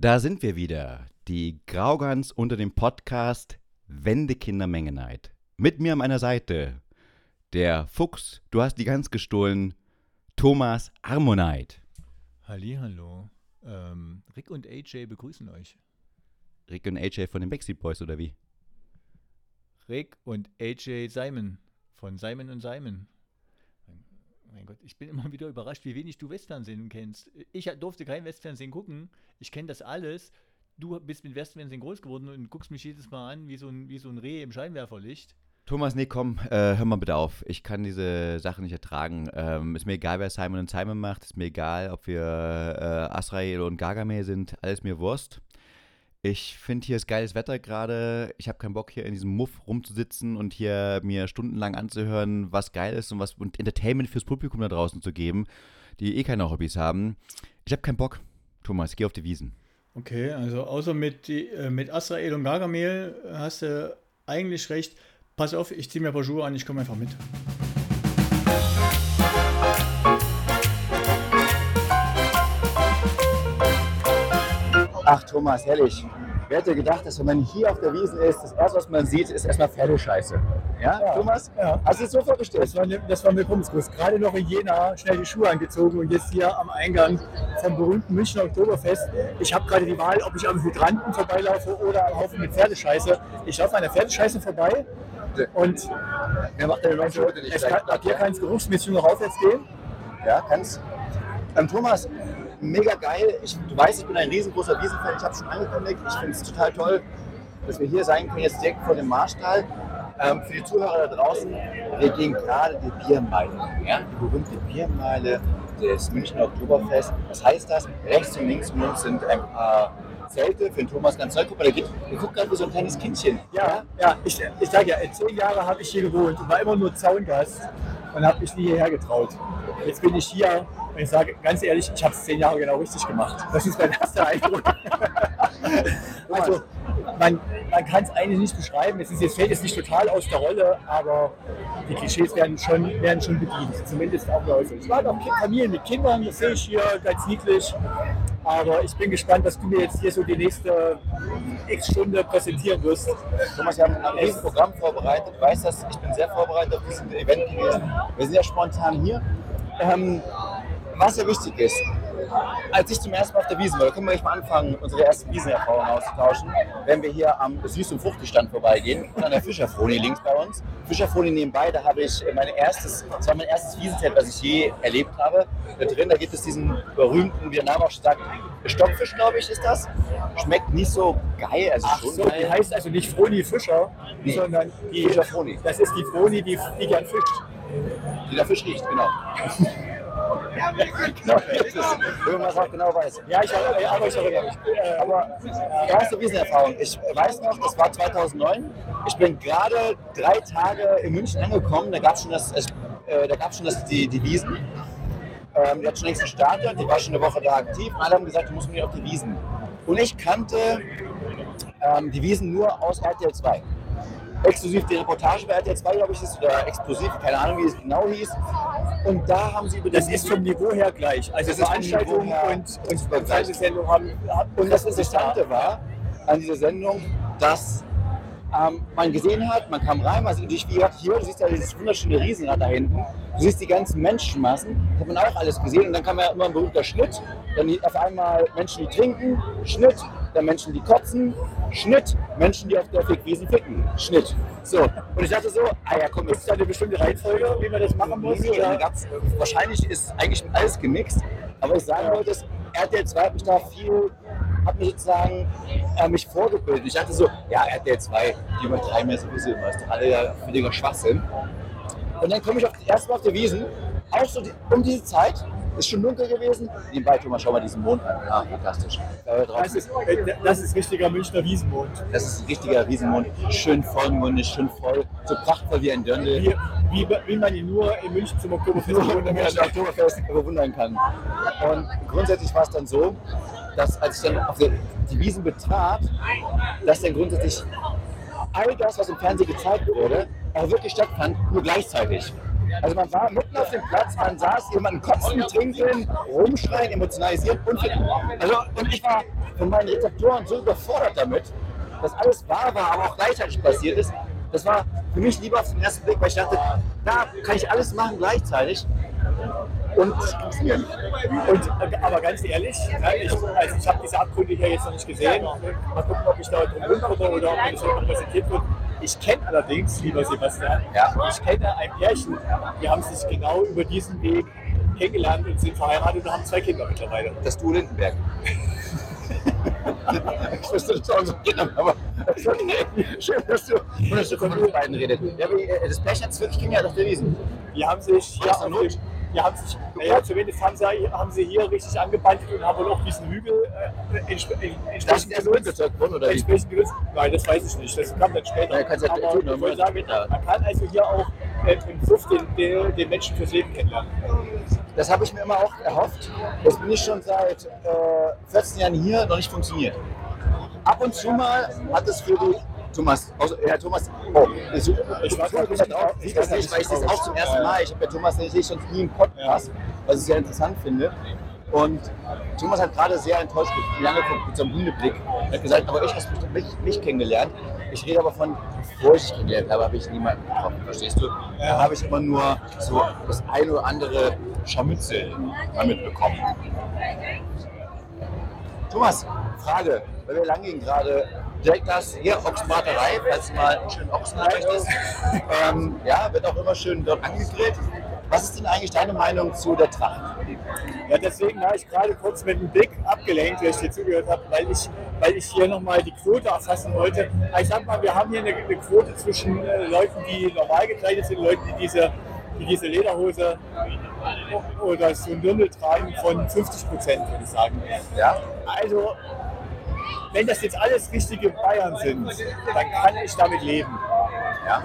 Da sind wir wieder, die Graugans unter dem Podcast Wendekinder Mengeneid. Mit mir an meiner Seite der Fuchs, du hast die Gans gestohlen, Thomas Armonite. Hallo. Ähm, Rick und AJ begrüßen euch. Rick und AJ von den Backstreet Boys oder wie? Rick und AJ Simon von Simon und Simon. Mein Gott, ich bin immer wieder überrascht, wie wenig du Westfernsehen kennst. Ich durfte kein Westfernsehen gucken. Ich kenne das alles. Du bist mit Westfernsehen groß geworden und guckst mich jedes Mal an wie so ein, wie so ein Reh im Scheinwerferlicht. Thomas, nee, komm, äh, hör mal bitte auf. Ich kann diese Sachen nicht ertragen. Ähm, ist mir egal, wer Simon und Simon macht. Ist mir egal, ob wir äh, Asrael und Gargamel sind. Alles mir Wurst. Ich finde, hier ist geiles Wetter gerade. Ich habe keinen Bock, hier in diesem Muff rumzusitzen und hier mir stundenlang anzuhören, was geil ist und was und Entertainment fürs Publikum da draußen zu geben, die eh keine Hobbys haben. Ich habe keinen Bock, Thomas. Gehe auf die Wiesen. Okay, also außer mit, äh, mit Azrael und Gargamel hast du eigentlich recht. Pass auf, ich ziehe mir ein paar Schuhe an, ich komme einfach mit. Ach Thomas, herrlich. Wer hätte gedacht, dass wenn man hier auf der Wiesn ist, das erste, was man sieht, ist erstmal Pferdescheiße. Ja, ja Thomas? Ja. Hast du es so vorgestellt? Das war, ne, das war mir Pumpskuss. Gerade noch in Jena schnell die Schuhe angezogen und jetzt hier am Eingang vom berühmten Münchner Oktoberfest. Ich habe gerade die Wahl, ob ich am Hydranten vorbeilaufe oder am Haufen mit Pferdescheiße. Ich laufe an der Pferdescheiße vorbei und Wer macht denn also, es kann, ab hier kann es geruchsmäßig noch aufwärts gehen. Ja, kannst. Ähm, Thomas, mega geil. Ich, du weißt, ich bin ein riesengroßer Wiesenfan. Ich habe es schon angekündigt. Ich finde es total toll, dass wir hier sein können, jetzt direkt vor dem Marstall. Ähm, für die Zuhörer da draußen, wir gehen gerade die Biermeile. Ja? Die berühmte Biermeile des Münchner Oktoberfest. Was heißt das? Rechts und links von uns sind ein paar Zelte für den Thomas ganz neu. Guck mal, der, geht, der guckt gerade wie so ein kleines Kindchen. Ja, ja, ich, ich sage ja, zehn Jahre habe ich hier gewohnt und war immer nur Zaungast und habe mich nie hierher getraut. Jetzt bin ich hier und ich sage ganz ehrlich, ich habe es zehn Jahre genau richtig gemacht. Das ist mein erster Eindruck. also, man, man kann es eigentlich nicht beschreiben. Es ist, jetzt fällt es nicht total aus der Rolle, aber die Klischees werden schon, werden schon bedient. Zumindest auch Leute. Es waren auch Familien mit Kindern, das sehe ich hier ganz niedlich. Aber ich bin gespannt, dass du mir jetzt hier so die nächste X-Stunde präsentieren wirst. Thomas, wir haben ein riesen Programm vorbereitet. Du weißt das, ich bin sehr vorbereitet auf diesen Event gewesen. Wir sind ja spontan hier. Ähm, was ja wichtig ist, als ich zum ersten Mal auf der Wiese war, da können wir gleich mal anfangen, unsere ersten Wiesenerfahrungen auszutauschen, wenn wir hier am Süß- und Fruchtistand vorbeigehen und an der Fischerfroni links bei uns. Fischerfroni nebenbei, da habe ich mein erstes, das war mein erstes Wiesenzelt, was ich je erlebt habe. Da drin, da gibt es diesen berühmten, wie der Name auch schon sagt, Stockfisch, glaube ich, ist das. Schmeckt nicht so geil, also Ach schon so, geil. die heißt also nicht Froni Fischer, Nee, sondern die, Fischerfroni. das ist die Froni, die, die gern fischt. Die der Fisch riecht, genau. ist, wenn man auch genau weiß. Ja, ich habe, ja, aber ich erinnere mich. Äh, Aber erste Wiesenerfahrung. Ich weiß noch, das war 2009. Ich bin gerade drei Tage in München angekommen. Da gab es schon, das, äh, da gab's schon das, die, die Wiesen. Ähm, die hat schon längst gestartet. Die war schon eine Woche da aktiv. Alle haben gesagt, du musst mit auf die Wiesen. Und ich kannte ähm, die Wiesen nur aus RTL 2. Exklusiv die Reportage bei RTL 2, glaube ich, ist, oder exklusiv, keine Ahnung, wie es genau hieß. Und da haben sie über das ist vom Niveau her gleich. Also Das ist vom Veranstaltungen und, und super gleich. Fernsehsendungen haben, haben. Und das Interessante war an dieser Sendung, dass ähm, man gesehen hat, man kam rein, man sieht wie gesagt, hier, du siehst ja dieses wunderschöne Riesenrad da hinten, du siehst die ganzen Menschenmassen, hat man auch alles gesehen und dann kam ja immer ein berühmter Schnitt, dann auf einmal Menschen, die trinken, Schnitt, dann Menschen, die kotzen, Schnitt, Menschen, die auf der Fickwiesen ficken, Schnitt. So, und ich dachte so, ah ja komm, es da eine bestimmte Reihenfolge, wie man das machen muss? Nee, oder? gab's, wahrscheinlich ist eigentlich alles gemixt. Aber ich sagen wollte, ist, RTL 2 hat mich da viel, hat mich sozusagen äh, mich vorgebildet. Ich dachte so, ja, RTL 2, die übertreiben jetzt sowieso immer, ist doch alle ja völliger Schwachsinn. Und dann komme ich auf, erst mal auf die Wiesen, auch so die, um diese Zeit, ist schon dunkel gewesen. Nebenbei, Thomas, schau mal diesen Mond an. Ah, fantastisch. Da Das ist, das ist richtiger Münchner Wiesenmond. das ist ein richtiger Riesenmond. Schön vollmundig, schön voll, so prachtvoll wie ein Dirndl. Wie, wie, wie man ihn nur in München zum Oktoberfest nur bewundern Oktoberfest bewundern kann. Und grundsätzlich war es dann so, dass als ich dann auf die, die Wiesen betrat, dass dann grundsätzlich all das, was im Fernsehen gezeigt wurde, auch wirklich stattfand, nur gleichzeitig. Also man war mitten auf dem Platz, man saß jemanden kotzen, trinken, rumschreien, emotionalisieren und also und ich war von meinen Rezeptoren so überfordert damit, dass alles wahr war, aber auch gleichzeitig passiert ist. Das war für mich lieber auf den ersten Blick, weil ich dachte, da kann ich alles machen gleichzeitig. Und es funktioniert. Und, aber ganz ehrlich, ich, also ich habe diese Abgründe hier jetzt noch nicht gesehen. Mal gucken, ob ich da drum rumkomme oder ob mir das heute präsentiert wird. Ich kenne allerdings, lieber Sebastian, Ja. ich kenne ein Pärchen, die haben sich genau über diesen Weg kennengelernt und sind verheiratet und haben zwei Kinder mittlerweile. Das Du Lindenberg. ich wusste das auch so genau, aber ist okay. Schön, dass du, dass du von uns beiden redet. Ja, aber äh, das Pärchen hat es wirklich kennengelernt auf der Wiesen. Die haben sich hier, auf die haben sich, naja, zumindest haben sie, haben sie hier richtig angebandelt und haben wohl auch diesen Hügel äh, entsp äh, Das ist entsprechend erst genutzt. oder? Entsprechend genutzt. Nein, das weiß ich nicht. Das kam dann später. Ja, ja Aber tun, ich wollte sagen, später. man kann also hier auch äh, im Suff den, den, den Menschen fürs Leben kennenlernen. Das habe ich mir immer auch erhofft. Jetzt bin ich schon seit äh, 14 Jahren hier, noch nicht funktioniert. Ab und zu mal hat es für die Thomas, also, Herr Thomas, oh, ich, ich weiß nicht, ich das nicht, weil ich das auch zum ersten Mal, ich habe ja Thomas nicht schon nie im Podcast, was ich sehr interessant finde. Und Thomas hat gerade sehr enttäuscht angeguckt mit so einem Hundeblick. Er hat gesagt, aber ich habe mich, mich kennengelernt. Ich rede aber von, bevor ich kennengelernt habe, habe ich niemanden getroffen, verstehst du? Da habe ich immer nur so das eine oder andere Scharmützel mal mitbekommen. Thomas, Frage, weil wir lang gehen gerade. Direkt das hier, Ochsbraterei, falls du mal einen schönen Ochsen möchtest. ähm, ja, wird auch immer schön dort angegrillt. Was ist denn eigentlich deine Meinung zu der Tracht? Ja, deswegen war ich gerade kurz mit dem Blick abgelenkt, weil ich dir zugehört habe, weil ich, weil ich hier nochmal die Quote erfassen wollte. Aber Ich sag mal, wir haben hier eine, eine Quote zwischen äh, Leuten, die normal gekleidet sind, Leuten, die diese, die diese Lederhose oder so ein Dirndl tragen, von 50 Prozent, würde ich sagen. Ja? Also, wenn das jetzt alles richtige Bayern sind, dann kann ich damit leben. Ja?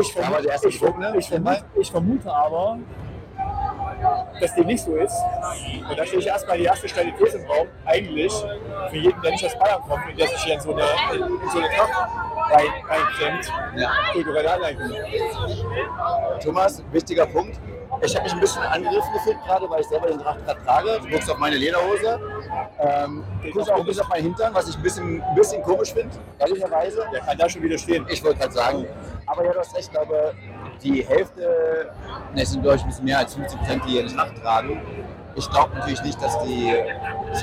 Ich Da haben wir vermute, erste ich, ich, vermute, ich vermute aber, dass dem nicht so ist. Und da stehe ich erstmal die erste Stelle These im Raum, eigentlich für jeden, der nicht aus Bayern kommt und der sich hier in so eine, in so eine rein, reinklemmt, Ja. kulturelle. Thomas, wichtiger Punkt. Ich habe mich ein bisschen angegriffen gefühlt gerade, weil ich selber den Tracht gerade trage. Du guckst auf meine Lederhose. Ähm, du guckst auch ein bisschen auf meinen Hintern, was ich ein bisschen, ein bisschen komisch finde, ehrlicherweise. Der kann da schon wieder stehen. Ich wollte gerade sagen, aber ja, du hast recht, ich glaube, die Hälfte, ne, es sind glaube ich ein bisschen mehr als 50 Prozent, die eine Tracht tragen. Ich glaube natürlich nicht, dass die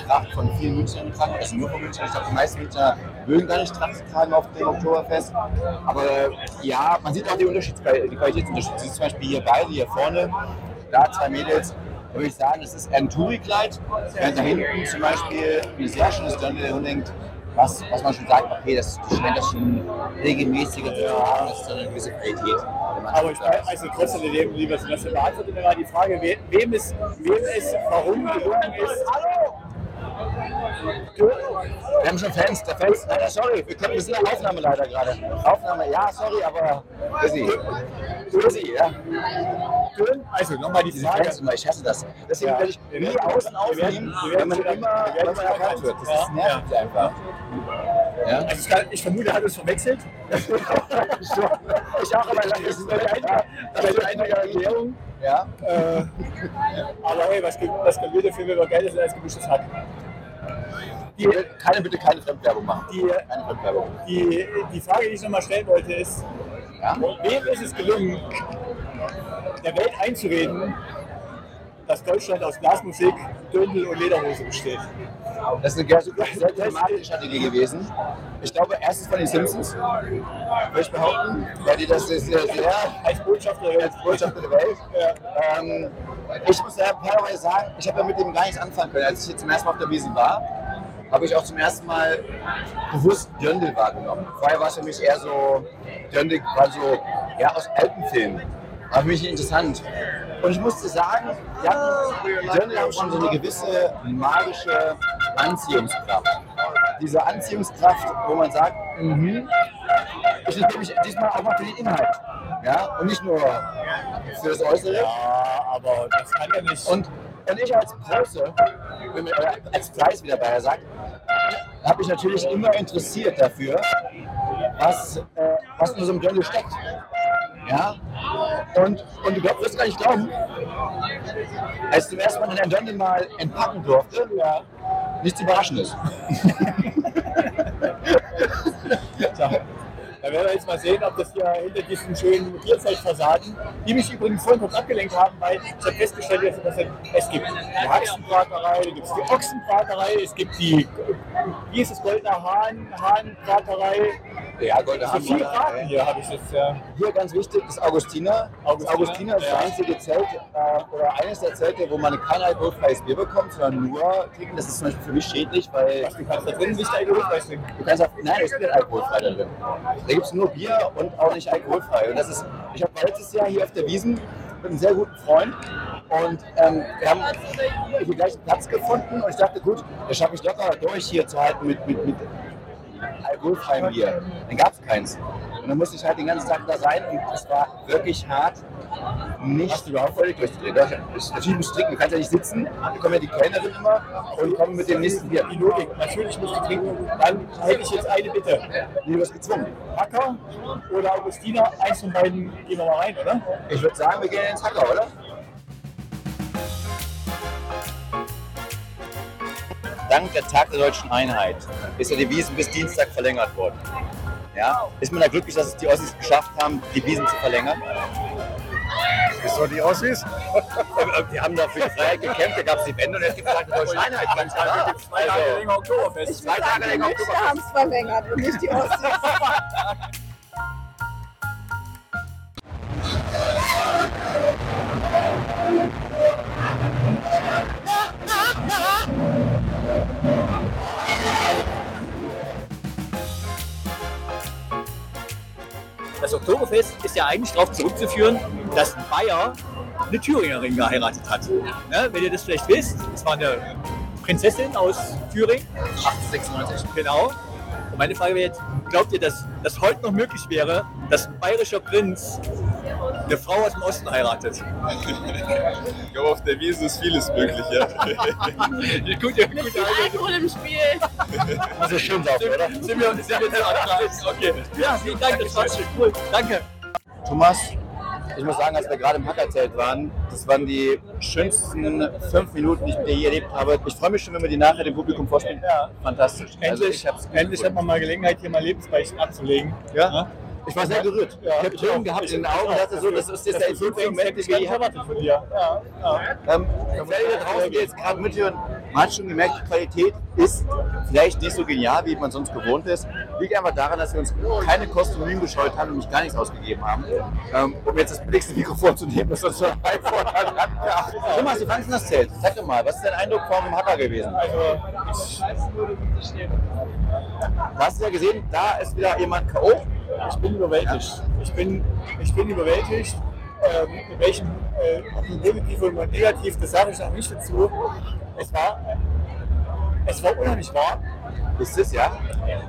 Tracht von vielen Münchnern tragen, also nur von Münchnern. Ich glaube, die meisten Münchner mögen gar nicht Tracht tragen auf dem Oktoberfest. Aber ja, man sieht auch die, Unterschieds die Qualitätsunterschiede. Sie zum Beispiel hier beide, hier vorne, da zwei Mädels, da würde ich sagen, das ist ein Touri-Kleid. Während da hinten zum Beispiel ein sehr schönes Dirndl rumhängt, was, was man schon sagt, okay, das, die scheint das schon regelmäßiger zu tragen, das ist eine gewisse Qualität. Aber ich weiß, also trotzdem, Leben, lieber Sebastian, beantwortet mir mal die Frage, we- wem es, wem es warum gelungen ist. Wir haben schon Fans, der Fans. Nein, nein, sorry, wir, können, wir sind in der Aufnahme leider gerade. Aufnahme, ja, sorry, aber busy. Busy, ja. Also nochmal die Diese Frage. Fans immer, ich hasse das. Deswegen Ja. werde ich nie außen aufnehmen, wenn man immer, wenn man erkannt wird. Das ist nervig einfach. Ja? Also ich, kann, ich vermute, er hat uns verwechselt. ich auch, aber das ist eine einzige Erklärung. Ja. Äh, aber hey, was, gibt- was kann jeder Film über Geld ist als gemischtes Hack? Die, keine, bitte keine Fremdwerbung machen. Die, Keine Fremdwerbung. die, die Frage, die ich nochmal stellen wollte, ist, Ja? wem ist es gelungen, der Welt einzureden, dass Deutschland aus Blasmusik, Dirndl und Lederhose besteht? Das ist eine sehr, dramatische Strategie gewesen. Ich glaube, erstens von den Simpsons, würde ich behaupten, weil die das sehr, sehr Als Botschafter der Welt. als Botschafter der Welt. Ähm, ich muss ja fairerweise sagen, ich habe ja mit dem gar nichts anfangen können. Als ich jetzt zum ersten Mal auf der Wiesn war, habe ich auch zum ersten Mal bewusst Dirndl wahrgenommen. Vorher war es für mich eher so, Dirndl war so, ja, aus Alpenfilmen. War für mich interessant. Und ich musste sagen, ja, Dirndl haben schon so eine gewisse magische Anziehungskraft. Diese Anziehungskraft, wo man sagt, mhm, ich interessiere mich diesmal auch mal für den Inhalt. Ja, und nicht nur für das Äußere. Ja, aber das kann ja nicht. Und, und ich als Preuße, wenn oder als Preis, wie der Bayer sagt, habe ich natürlich immer interessiert dafür, was, äh, was in so einem Dirndl steckt. Ja? Und, und du glaub, wirst gar nicht glauben, als ich zum ersten Mal in einem Dirndl mal entpacken durfte, ja, nichts Überraschendes. Tja, da werden wir jetzt mal sehen, ob das hier hinter diesen schönen Bierzeltfassaden, die mich übrigens vorhin kurz abgelenkt haben, weil ich habe festgestellt, dass es, gibt die Haxenbraterei, da gibt die Ochsenbraterei, es gibt die, wie ist es, Goldene Hahn, Hahnbraterei. Ja, Goldene So viele Braten hier habe ich jetzt. Ja. Hier ganz wichtig, das Augustiner. Augustiner, das Augustiner ist das einzige Zelt äh, oder eines der Zelte, wo man kein alkoholfreies Bier bekommt, sondern nur trinken. Das ist zum Beispiel für mich schädlich, weil Was, du kannst da drin nicht alkoholfrei trinken. du kannst auch, nein, es gibt alkoholfrei da drin. Da gibt es nur Bier und auch nicht alkoholfrei. Und das ist, ich habe letztes Jahr hier auf der Wiesen mit einem sehr guten Freund und ähm, wir haben hier gleich einen Platz gefunden und ich dachte, gut, da schaffe ich locker durch hier zu halten mit, mit, mit alkoholfreiem Bier. Dann gab es keins. Und dann musste ich halt den ganzen Tag da rein und es war wirklich hart. Nicht Hast du überhaupt völlig durchzudrehen. Doch, ich- Natürlich musst du trinken, du kannst ja nicht sitzen. Da kommen ja die Kellnerin immer und kommen mit dem nächsten Bier. Die Logik, natürlich musst du trinken. Dann hätte ich jetzt eine Bitte. Nee, du wirst gezwungen. Hacker oder Augustiner, eins von beiden gehen wir mal rein, oder? Ich würde sagen, wir gehen ins Hacker, oder? Dank der Tag der Deutschen Einheit ist ja die Wiesen bis Dienstag verlängert worden. Ja? Ist man da glücklich, dass es die Ossis geschafft haben, die Wiesen zu verlängern? Wieso die Ossis? Die haben da für die Freiheit gekämpft, da gab es die Wende und jetzt gibt es halt die Deutsche Einheit, ganz klar. Zwei Tage Also, länger Oktoberfest. Ich Zwei Tage länger Münchner haben es verlängert und nicht die Ossis. Das Oktoberfest ist ja eigentlich darauf zurückzuführen, dass Bayer eine Thüringerin geheiratet hat. Ne? Wenn ihr das vielleicht wisst, es war eine Prinzessin aus Thüringen, 1896. genau. Und meine Frage wäre jetzt, glaubt ihr, dass das heute noch möglich wäre, dass ein bayerischer Prinz eine Frau aus dem Osten heiratet? Ich glaube, auf der Wiese ist vieles möglich, ja. Gute, gute Mit viel Alkohol im Spiel. Das ist schön sauber, oder? Sind wir, sind wir zu? Okay. Ja, vielen Dank, das war schön. Cool. Danke. Thomas, ich muss sagen, als wir gerade im Hackerzelt waren, das waren die schönsten fünf Minuten, die ich mit dir je erlebt habe. Ich freue mich schon, wenn wir die nachher dem Publikum vorspielen. Ja. Fantastisch. Also Endlich, gut endlich hat man mal Gelegenheit, hier mal Lebenszeichen abzulegen. Ja? Ich war sehr gerührt. Ja, ich habe Tränen gehabt in den Augen und dachte so, das ist jetzt der intimste Moment, den wir hatten. erwartet von dir. Ja, ja. Ähm, alle da draußen, die jetzt gerade mithören, man hat schon gemerkt, die Qualität ist vielleicht nicht so genial, wie man sonst gewohnt ist. Liegt einfach daran, dass wir uns keine Mühen gescheut haben und mich gar nichts ausgegeben haben. Ähm, um jetzt das billigste Mikrofon zu nehmen, das uns schon ein iPhone hat. Ja. Thomas, wie fandest du das Zelt? Sag doch mal, was ist dein Eindruck vom Hacker gewesen? Also, Du hast ja gesehen, da ist wieder jemand K.O. ich bin überwältigt. Ich bin, ich bin überwältigt. Ähm, mit welchem äh, positiv oder negativ, das sage ich noch nicht dazu. Es war, es war unheimlich warm. Ist es, ja?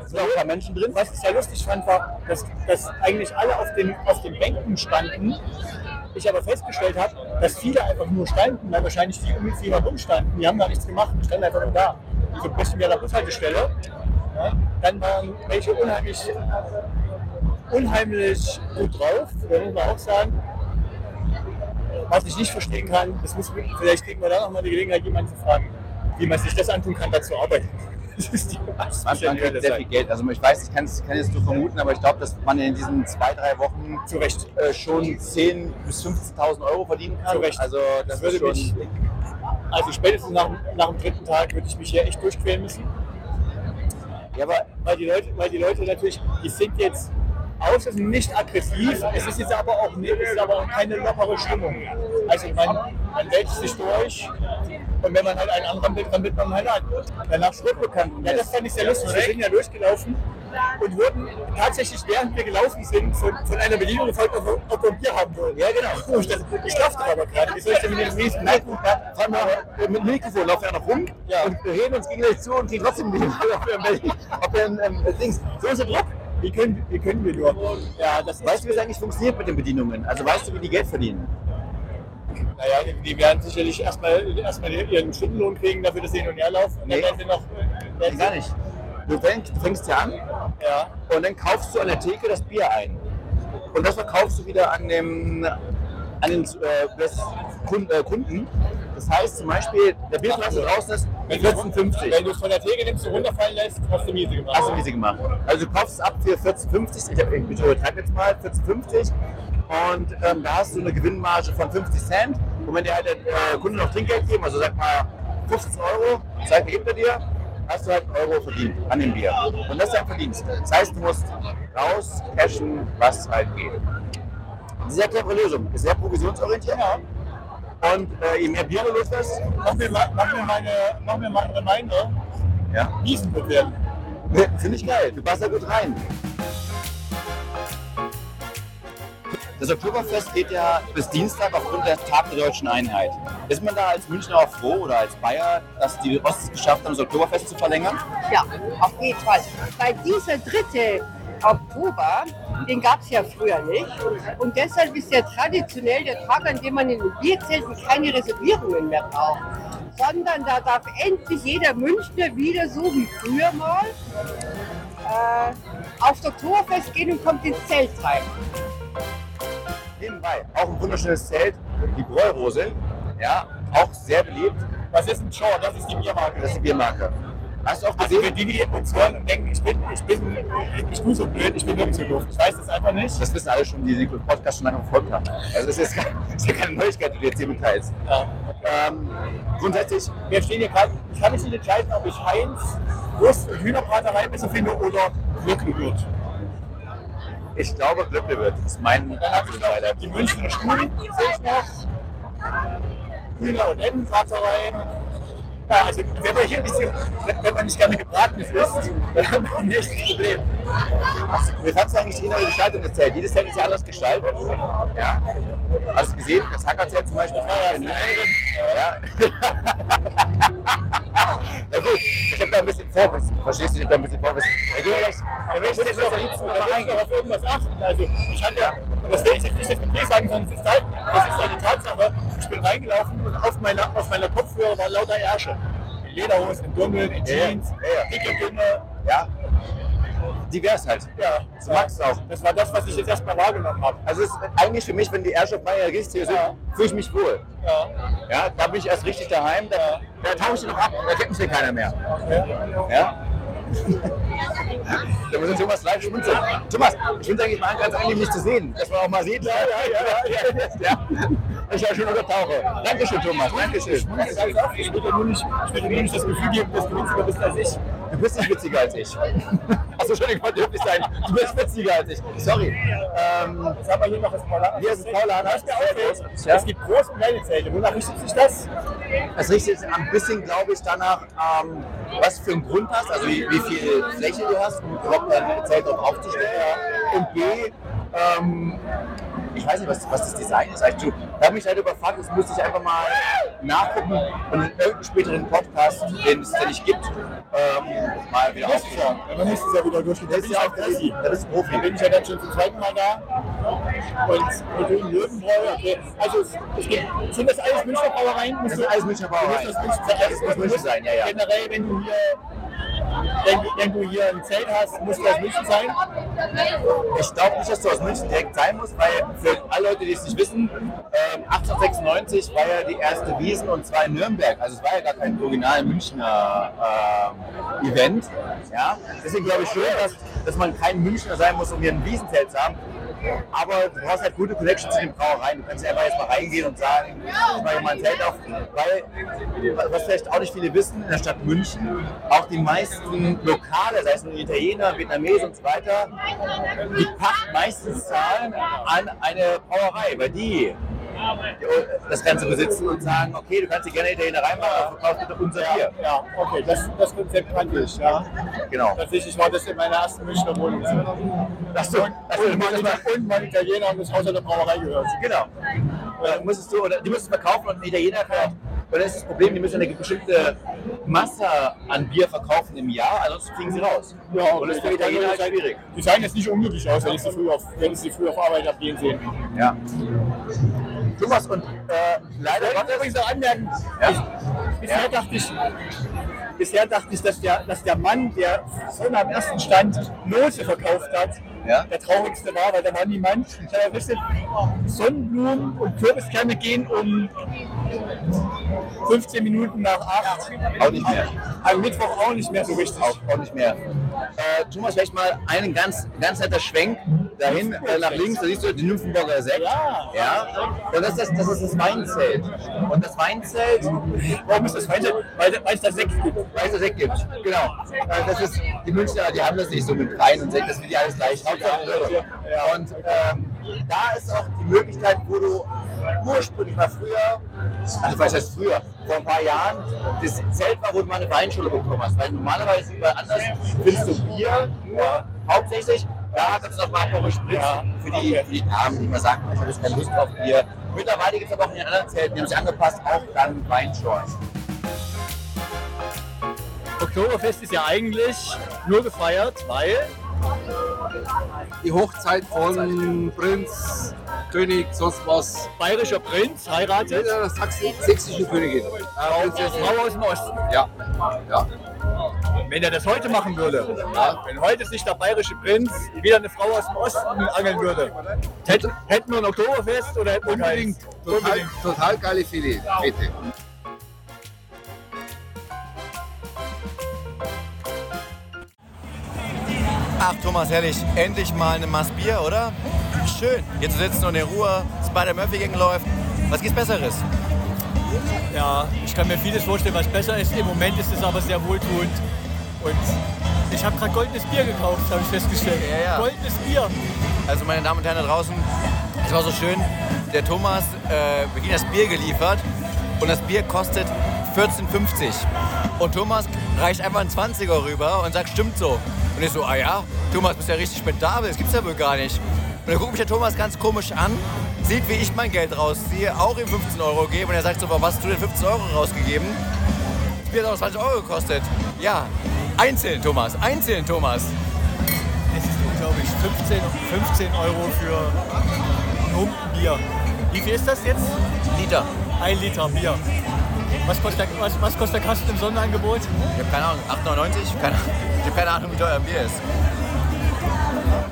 Sind noch ein paar Menschen drin? Was ich sehr lustig fand, war, dass, dass eigentlich alle auf den, auf den Bänken standen. Ich aber festgestellt habe, dass viele einfach nur standen, weil wahrscheinlich die um sie herum standen. Die haben gar nichts gemacht, die standen einfach nur da. So ein bisschen wie an der Bushaltestelle. Ja, dann waren welche unheimlich, unheimlich gut drauf, da muss man auch sagen. Was ich nicht verstehen kann, das muss, vielleicht kriegen wir da nochmal die Gelegenheit, jemanden zu fragen, wie man sich das antun kann, da zu arbeiten. Das ist die was Man kriegt sehr viel Geld. Also ich weiß, ich kann es kann jetzt nur vermuten, aber ich glaube, dass man in diesen zwei, drei Wochen Zu Recht. äh, schon 10.000 bis 15.000 Euro verdienen kann. Zu Recht. Also das, Das ist würde schon... mich, also spätestens nach, nach dem dritten Tag würde ich mich hier echt durchquälen müssen. Ja, aber Weil die Leute, weil die Leute natürlich, die sind jetzt außen nicht aggressiv, es ist jetzt aber auch, nicht- es ist aber auch keine lockere Stimmung. Also man, man wälzt sich durch und wenn man halt einen anrampelt, rampelt man halt an. Danach Schrittbekannten. Ja, das fand ich sehr lustig. Wir sind ja durchgelaufen und wurden tatsächlich, während wir gelaufen sind, von, von einer Bedienung gefragt, ob wir, ob wir ein Bier haben wollen. Ja, genau. Ich, dachte, ich schlafe aber gerade. Wie soll ich denn mit dem Merken? vor allem auch mit dem Mikrofon laufen wir noch rum Ja. und wir reden uns gegenseitig zu und kriegen trotzdem die ob wir ob wir ähm, Dings. So ist der Druck. Wie können, wie können wir nur? Ja, das Weißt du, wie es eigentlich funktioniert mit den Bedienungen? Also weißt du, wie die Geld verdienen? Naja, die, die werden sicherlich erstmal erstmal ihren Stundenlohn kriegen, dafür, dass sie hin und her laufen. Und Nee. dann werden sie noch. Werden Gar nicht. Du fängst, du fängst ja an Ja. und dann kaufst du an der Theke das Bier ein. Und das verkaufst du wieder an, dem, an den äh, äh, Kunden. Das heißt zum Beispiel, der der draußen ist, Wenn du 14,50. Wenn du es von der Theke nimmst, du runterfallen lässt, hast du miese gemacht. Hast du miese gemacht. Also du kaufst es ab für 14,50. Ich, hab- ich übertreibe jetzt mal 14,50. Und ähm, da hast du eine Gewinnmarge von 50 Cent. Und wenn dir halt der äh, Kunde noch Trinkgeld geben, also sag mal 15 Euro, Zeit gibt er dir, hast du halt einen Euro verdient an dem Bier. Und das ist dein Verdienst. Das heißt, du musst raus cashen, was halt geht. Sehr clevere Lösung. Ist sehr provisionsorientiert. Und äh, je mehr Bier du los wirst, Mach mir, mal- mach mir, meine, mach mir mal einen Reminder, ja, Wiesen wird werden. Finde ich geil. Du passt da gut rein. Das Oktoberfest geht ja bis Dienstag aufgrund der Tag der deutschen Einheit. Ist man da als Münchner auch froh oder als Bayer, dass die Ostis es geschafft haben, das Oktoberfest zu verlängern? Ja, auf jeden Fall. Weil dieser 3. Oktober, den gab es ja früher nicht. Und deshalb ist der traditionell der Tag, an dem man in den Bierzelten keine Reservierungen mehr braucht. Sondern da darf endlich jeder Münchner wieder so wie früher mal äh, aufs Oktoberfest gehen und kommt ins Zelt rein. Nebenbei, auch ein wunderschönes Zelt, die Bräurose, ja, auch sehr beliebt. Was ist ein Shore? Das ist die Biermarke. Das ist die Biermarke. Hast du auch Also für gesehen? die, die uns hören und denken, ich bin, ich bin, ich tue so blöd, ich bin nirgends in Luft. Ich weiß das einfach nicht. Das wissen alle schon, die den Podcast schon lange verfolgt haben. Also das ist, das ist ja keine Neuigkeit, die du jetzt hier mitteilst. Ja. Ähm, grundsätzlich Wir stehen hier gerade, ich kann mich nicht entscheiden, ob ich Heinz, Wurst und Hühnerbraterei besser finde oder Glückenwirt. Ich glaube. Das ist mein noch die Münchner Stuhl, sehe ich noch. Hühner- und Entenbraterei. Ja, also wenn man hier bisschen, wenn man nicht gerne gebraten ist, dann haben wir ein echtes Problem. Wie fandst du eigentlich die innere Gestaltung Zelts? Jedes Zelt ist ja anders gestaltet. Ja. Hast du gesehen, das Hackerzelt zum Beispiel? Ja. Na gut, ich habe da ein bisschen Vorwissen. Verstehst du? Ich habe da ein bisschen Vorwissen. Ja, wir wir müssen jetzt am liebsten Da nochmal muss eingehen. ich auf irgendwas achten. Also ich hatte ja, das will ich jetzt nicht das Problem sagen, sondern es ist halt, das ist eine Tatsache. Ich bin reingelaufen und auf meiner, auf meiner Kopfhörer war lauter Ärsche. Lederhosen, in Dunkeln, in Ja, ja. Jeans, Ja, ja. dicke, dünne. Ja. Divers halt. Ja, So magst du auch. Das war das, was ich jetzt erstmal wahrgenommen habe. Also es ist eigentlich für mich, wenn die auf meiner Register sind, Ja. fühle ich mich wohl. Ja. Ja, da bin ich erst richtig daheim, da, da tauche ich noch ab, da kennt mich hier keiner mehr. Ja? Da muss Thomas live schmunzeln. Thomas, ich finde eigentlich mal ganz angenehm, dich zu sehen, dass man auch mal sieht. Ja, ja, ja. ja, ja. Ich ja schon untertauche. Dankeschön, Thomas, Dankeschön. Ich will dir nur nicht, das Gefühl geben, dass du witziger bist als ich. Du bist nicht witziger als ich. Achso, Entschuldigung, wollte höflich sein. Du bist witziger als ich. Sorry. Ähm, Jetzt haben wir hier noch das Paulaner. Hier ist das Paulaner. Das. Ja. Es gibt große und kleine Zelte. Wonach richtet sich das? Es richtet sich ein bisschen, glaube ich, danach, ähm, was für einen Grund hast, also wie, wie viel Fläche du hast, um überhaupt dein Zelt aufzustellen. Und B, ähm, ich weiß nicht, was, was das Design ist. Also, da habe mich halt überfragt, das müsste ich einfach mal nachgucken und in irgendeinem späteren Podcast, den es ja nicht gibt, ähm, mal wieder aufschauen. Ja, man muss es ja wieder durchgehen. Das ist ja auch das, das ist Profi. Da bin ich ja dann schon zum zweiten Mal da. Und mit dem Löwenbräu, okay. Also es, es gibt, sind das alles Münchner Brauereien? Das sind alles Münchner Brauereien. Das muss München sein, ja, ja. Generell, wenn du hier, wenn, du- wenn du hier ein Zelt hast, muss das München sein. Ich glaube nicht, dass du aus München direkt sein musst, weil für alle Leute, die es nicht wissen, ähm, 1896 war ja die erste Wiesen und zwar in Nürnberg. Also es war ja gar kein original Münchner ähm, Event. Ja? Deswegen glaube ich schon, dass, dass man kein Münchner sein muss, um hier ein Wiesenzelt zu haben. Aber du brauchst halt gute Connections zu den Brauereien. Du kannst einfach jetzt mal reingehen und sagen, ich mache mal ein auf. Weil, was vielleicht auch nicht viele wissen, in der Stadt München, auch die meisten Lokale, sei es nun Italiener, Vietnamesen und so weiter, die Pacht meistens zahlen an eine Brauerei, weil die das Ganze besitzen und sagen, okay, du kannst dir gerne Italiener reinmachen, aber verkauf bitte unser Bier. Ja, okay, das, das Konzept kannte ich, ja. Genau. Tatsächlich war das in meiner ersten Münchner Wohnung. so. Ach so, Und, also, und, mein, und mein Italiener und das Haus an der Brauerei gehört. Genau. Oder musstest du, oder die müssen es verkaufen und ein Italiener kauft. Und das ist das Problem, die müssen eine bestimmte Masse an Bier verkaufen im Jahr, ansonsten fliegen sie raus. Ja, und das ist für Italiener halt schwierig. Die sahen jetzt nicht unglücklich aus, wenn ich sie früh auf, wenn ich sie früh auf Arbeit abgehen sehen. Ja. Thomas, und äh, leider Ich übrigens noch anmerken, Ja. ich, bisher, dachte ich, bisher dachte ich, dass der, dass der Mann, der vorne am ersten Stand Note verkauft hat, Ja. der traurigste war, weil da war niemand. Äh, wisst ihr, Sonnenblumen und Kürbiskerne gehen um 15 Minuten nach 8. Auch nicht mehr. Am Mittwoch auch nicht mehr so richtig. Auch, auch nicht mehr. Äh, Thomas, vielleicht mal einen ganz, ganz netter Schwenk dahin äh, nach links, da siehst du die Nymphenburger Sekt. Ja. ja. Und das ist das, das ist das Weinzelt. Und das Weinzelt, Warum ist das heute? Weil, weil es da Sekt gibt. weil es das Sekt gibt. Genau. Äh, das ist, die Münchner, die haben das nicht so mit Wein und Sekt, das sind die alles gleich. Hauptsache Bier. Und ähm, da ist auch die Möglichkeit, wo du ursprünglich mal früher, also was heißt früher, vor ein paar Jahren, das Zelt war, wo du mal eine Weinschule bekommen hast. Weil normalerweise überall anders findest du Bier nur, hauptsächlich. Da gibt es noch Marlboro Spritz für, die, für die Damen, die immer sagen, ich habe jetzt keine Lust auf Bier. Mittlerweile gibt es aber auch in den anderen Zelten, die haben sich angepasst, auch dann Weinschorn. Oktoberfest ist ja eigentlich nur gefeiert, weil die Hochzeit von Prinz, König, sonst was. bayerischer Prinz heiratet Der Sachsen, sächsische Königin. Äh, Frau, Prinzessin. Frau aus dem Osten. Ja, ja. Wenn er das heute machen würde, wenn heute sich der bayerische Prinz wieder eine Frau aus dem Osten angeln würde, hätten, wir ein Oktoberfest oder hätten wir Unbedingt. Total, total geile Filet, bitte. Ach Thomas, herrlich. Endlich mal eine Maß Bier, oder? Schön. Hier zu sitzen und in Ruhe, Spider-Murphy läuft. Was gibt's Besseres? Ja, ich kann mir vieles vorstellen, was besser ist. Im Moment ist es aber sehr wohltuend. Und ich habe gerade goldenes Bier gekauft, habe ich festgestellt. Ja, ja. Goldenes Bier. Also meine Damen und Herren da draußen, es war so schön. Der Thomas äh, bekriegt das Bier geliefert und das Bier kostet 14,50. Und Thomas reicht einfach einen 20er rüber und sagt, stimmt so. Und ich so, ah ja, Thomas, bist ja richtig spendabel, das gibt's ja wohl gar nicht. Und dann guckt mich der Thomas ganz komisch an, sieht, wie ich mein Geld rausziehe, auch ihm 15 Euro gebe und er sagt so, was hast du denn 15 Euro rausgegeben? Das Bier hat auch 20 Euro gekostet. Ja, einzeln, Thomas, einzeln, Thomas. Es ist unglaublich. 15, 15 Euro für ein Humpenbier. Wie viel ist das jetzt? Liter. Ein Liter Bier. Was kostet, der, was, was kostet der Kasten im Sonderangebot? Ich habe keine Ahnung, 8,99? Keine, ich habe keine Ahnung, wie teuer ein Bier ist.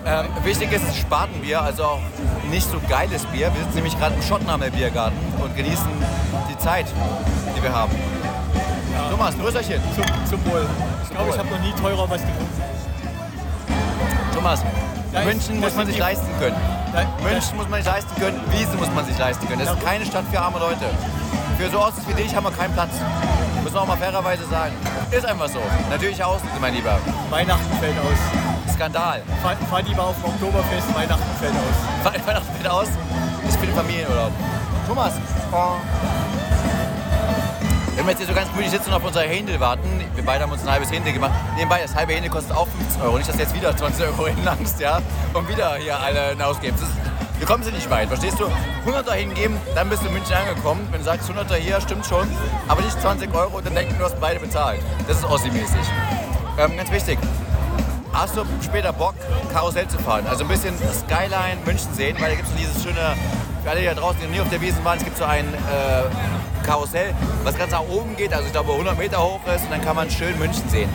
Ähm, wichtig ist, es ist Spatenbier, also auch nicht so geiles Bier. Wir sitzen nämlich gerade im Schottenhammer Biergarten und genießen die Zeit, die wir haben. Thomas, Grüßerchen. Zum, zum Wohl. Ich glaube, ich habe noch nie teurer was getrunken. Thomas, Da ist- München das muss man sich leisten können. Da, München muss man sich leisten können, Wiesen muss man sich leisten können. Das ist keine Stadt für arme Leute. Für so Ossis wie dich haben wir keinen Platz. Muss man auch mal fairerweise sagen. Ist einfach so. Natürlich außen, mein Lieber. Weihnachten fällt aus. Skandal. Fahr, fahr lieber auf dem Oktoberfest, Weihnachten fällt aus. We- Weihnachten fällt aus. Ist für den Familienurlaub. Thomas. Wenn wir jetzt hier so ganz gemütlich sitzen und auf unser Händel warten, wir beide haben uns ein halbes Händel gemacht. Nebenbei, das halbe Händel kostet auch 15 Euro. Nicht, dass du jetzt wieder 20 Euro hinlangst, ja, und wieder hier alle ausgibst. Wir kommen sie nicht weit, verstehst du? 100er hingeben, dann bist du in München angekommen. Wenn du sagst 100er hier, stimmt schon, aber nicht 20 Euro, dann denken du, hast beide bezahlt. Das ist Ossi-mäßig. Ähm, ganz wichtig, Hast du später Bock, Karussell zu fahren? Also ein bisschen Skyline München sehen, weil da gibt es so dieses schöne, für alle, die da draußen, die noch nie auf der Wiesen waren, es gibt so ein äh, Karussell, was ganz nach oben geht, also ich glaube 100 Meter hoch ist und dann kann man schön München sehen.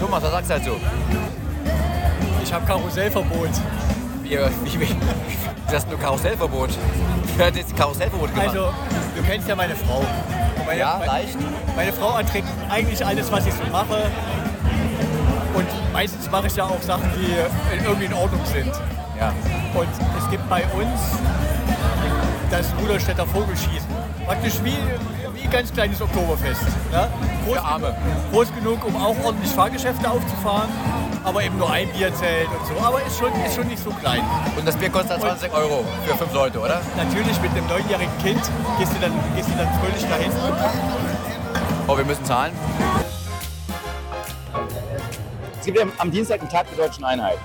Thomas, was sagst du dazu? Ich habe Karussellverbot. Wie, wie, wie, du hast nur Karussellverbot. Hat jetzt Karussellverbot gemacht? Also, du kennst ja meine Frau. Meine, Ja, leicht. Meine Frau erträgt eigentlich alles, was ich so mache. Und meistens mache ich ja auch Sachen, die irgendwie in Ordnung sind. ja. Und es gibt bei uns das Ruderstädter Vogelschießen. Praktisch wie, wie ein ganz kleines Oktoberfest. Ja? Groß, Für Arme. groß genug, um auch ordentlich Fahrgeschäfte aufzufahren, aber eben nur ein Bierzelt und so. Aber ist schon, ist schon nicht so klein. Und das Bier kostet dann 20 Euro für fünf Leute, oder? Natürlich mit einem neunjährigen Kind gehst du dann, gehst du dann fröhlich dahin. Oh, wir müssen zahlen. Es gibt ja am Dienstag einen Tag der deutschen Einheit.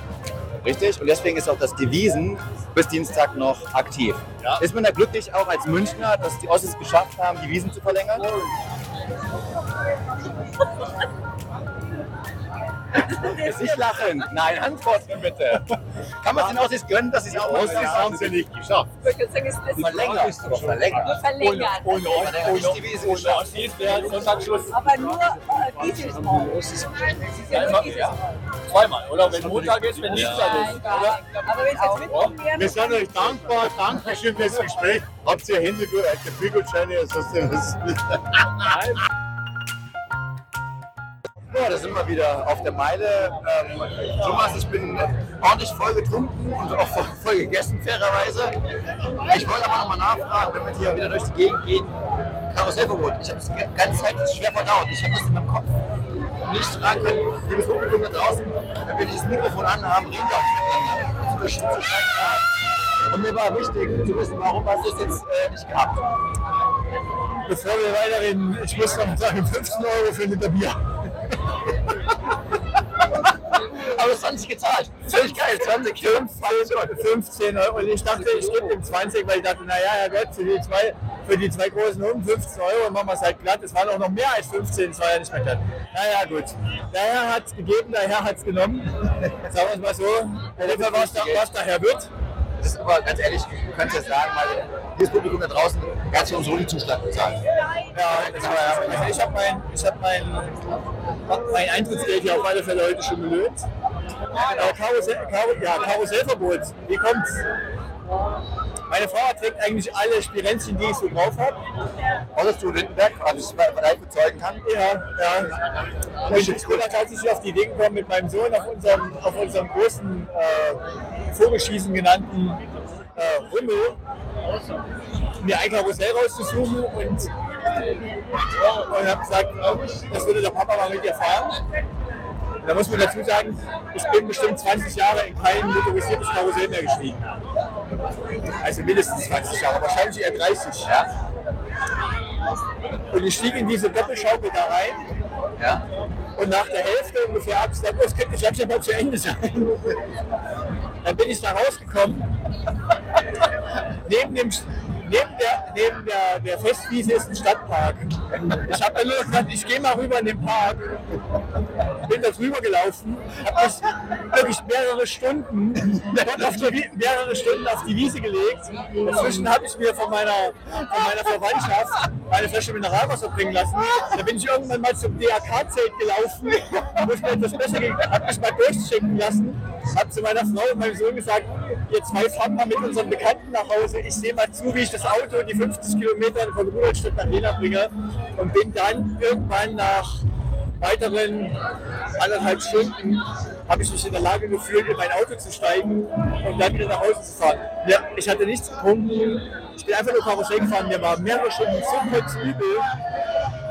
Richtig? Und deswegen ist auch das Devisen bis Dienstag noch aktiv. Ist man da glücklich auch als Münchner, dass die Ossis geschafft haben, die Wiesen zu verlängern? Jetzt nicht lachen. Nein, antworten bitte. Kann man es den Ossis gönnen, dass es auch mal haben sie nicht geschafft. Verlängert. Aber verlängert. Verlängert. Ohne, ohne, Aber der ohne, ist die Wiese ohne geschafft. Ossis wäre Sonntagsschluss. Aber nur äh, dieses Ja, immer, ja. Zweimal, oder? Wenn Montag ist, wenn Dienstag ist. Oder? Aber wenn es jetzt mitkommen wäre, Wir sind euch dankbar. Dankeschön fürs Gespräch. Habt ihr Hände gut, alte Flügelscheine? Sonst was? Ja, da sind wir wieder auf der Meile. Ähm, Thomas, ich bin ordentlich voll getrunken und auch voll, voll gegessen, fairerweise. Ich wollte aber nochmal nachfragen, wenn wir hier wieder durch die Gegend gehen. Karussellverbot. Ich habe es die ganze Zeit schwer verdaut. Ich habe das in meinem Kopf nicht tragen können. Liebes Publikum da draußen, wenn wir dieses Mikrofon anhaben, reden wir auch schreiben. Und mir war wichtig zu wissen, warum hast du es jetzt äh, nicht gehabt. Bevor wir weiterreden, ich muss noch sagen, 15 Euro für ein Liter Bier. Aber es 20 gezahlt. Völlig geil, 20 Kilo. 15 Euro. Und ich dachte, ich gebe ihm 20, weil ich dachte, naja, Herr Gott, für die zwei, für die zwei großen Hunden 15 Euro machen wir es halt glatt. Es waren auch noch mehr als 15, es war ja nicht mehr glatt. Naja, gut. Der Herr hat es gegeben, der Herr hat es genommen. Sagen wir es mal so. Auf jeden Fall war es der Herr Wirt. Ist aber ganz ehrlich, du könntest ja sagen, weil dieses Publikum da draußen, hat sich unseren Unizuschlag bezahlt. Ja. Also ich habe mein, ich hab mein, mein Eintrittsgeld hier auf alle Fälle heute schon gelöst. Äh, Karussell, Karu, ja, Karussellverbot. Wie kommt's? Meine Frau trägt eigentlich alle Spirenzchen, die ich so drauf habe. Außer zu Lindenberg, also ich es vielleicht bezeugen kann. Ja, ja. Und ich bin tatsächlich auf die Idee gekommen, mit meinem Sohn auf unserem, auf unserem großen äh, Vogelschießen genannten äh, Rümmel mir ein Karussell rauszusuchen und, und habe gesagt, das würde der Papa mal mit dir fahren. Und da muss man dazu sagen, ich bin bestimmt 20 Jahre in kein motorisiertes Karussell mehr gestiegen. Also mindestens 20 Jahre, wahrscheinlich eher 30. Ja? Und ich stieg in diese Doppelschaukel da rein Ja? und nach der Hälfte ungefähr habe ich gesagt, oh, das könnte langsam mal zu Ende sein. Dann bin ich da rausgekommen. neben dem, neben der, neben der, der Festwiese ist ein Stadtpark. Ich habe nur gesagt, ich gehe mal rüber in den Park. Bin da drüber gelaufen, habe mich wirklich mehrere Stunden, auf die, mehrere Stunden auf die Wiese gelegt. Dazwischen habe ich mir von meiner, von meiner Verwandtschaft eine Flasche Mineralwasser bringen lassen. Da bin ich irgendwann mal zum DRK-Zelt gelaufen, wo ich mir habe mich mal durchchecken lassen, habe zu meiner Frau und meinem Sohn gesagt, ihr zwei fahren mal mit unseren Bekannten nach Hause. Ich sehe mal zu, wie ich das Auto die 50 Kilometer von Rudolstadt nach Jena bringe und bin dann irgendwann nach weiteren anderthalb Stunden habe ich mich in der Lage gefühlt, in mein Auto zu steigen und dann wieder nach Hause zu fahren. Ja, ich hatte nichts getrunken, ich bin einfach nur Karussell gefahren, mir war mehrere Stunden so kurz übel,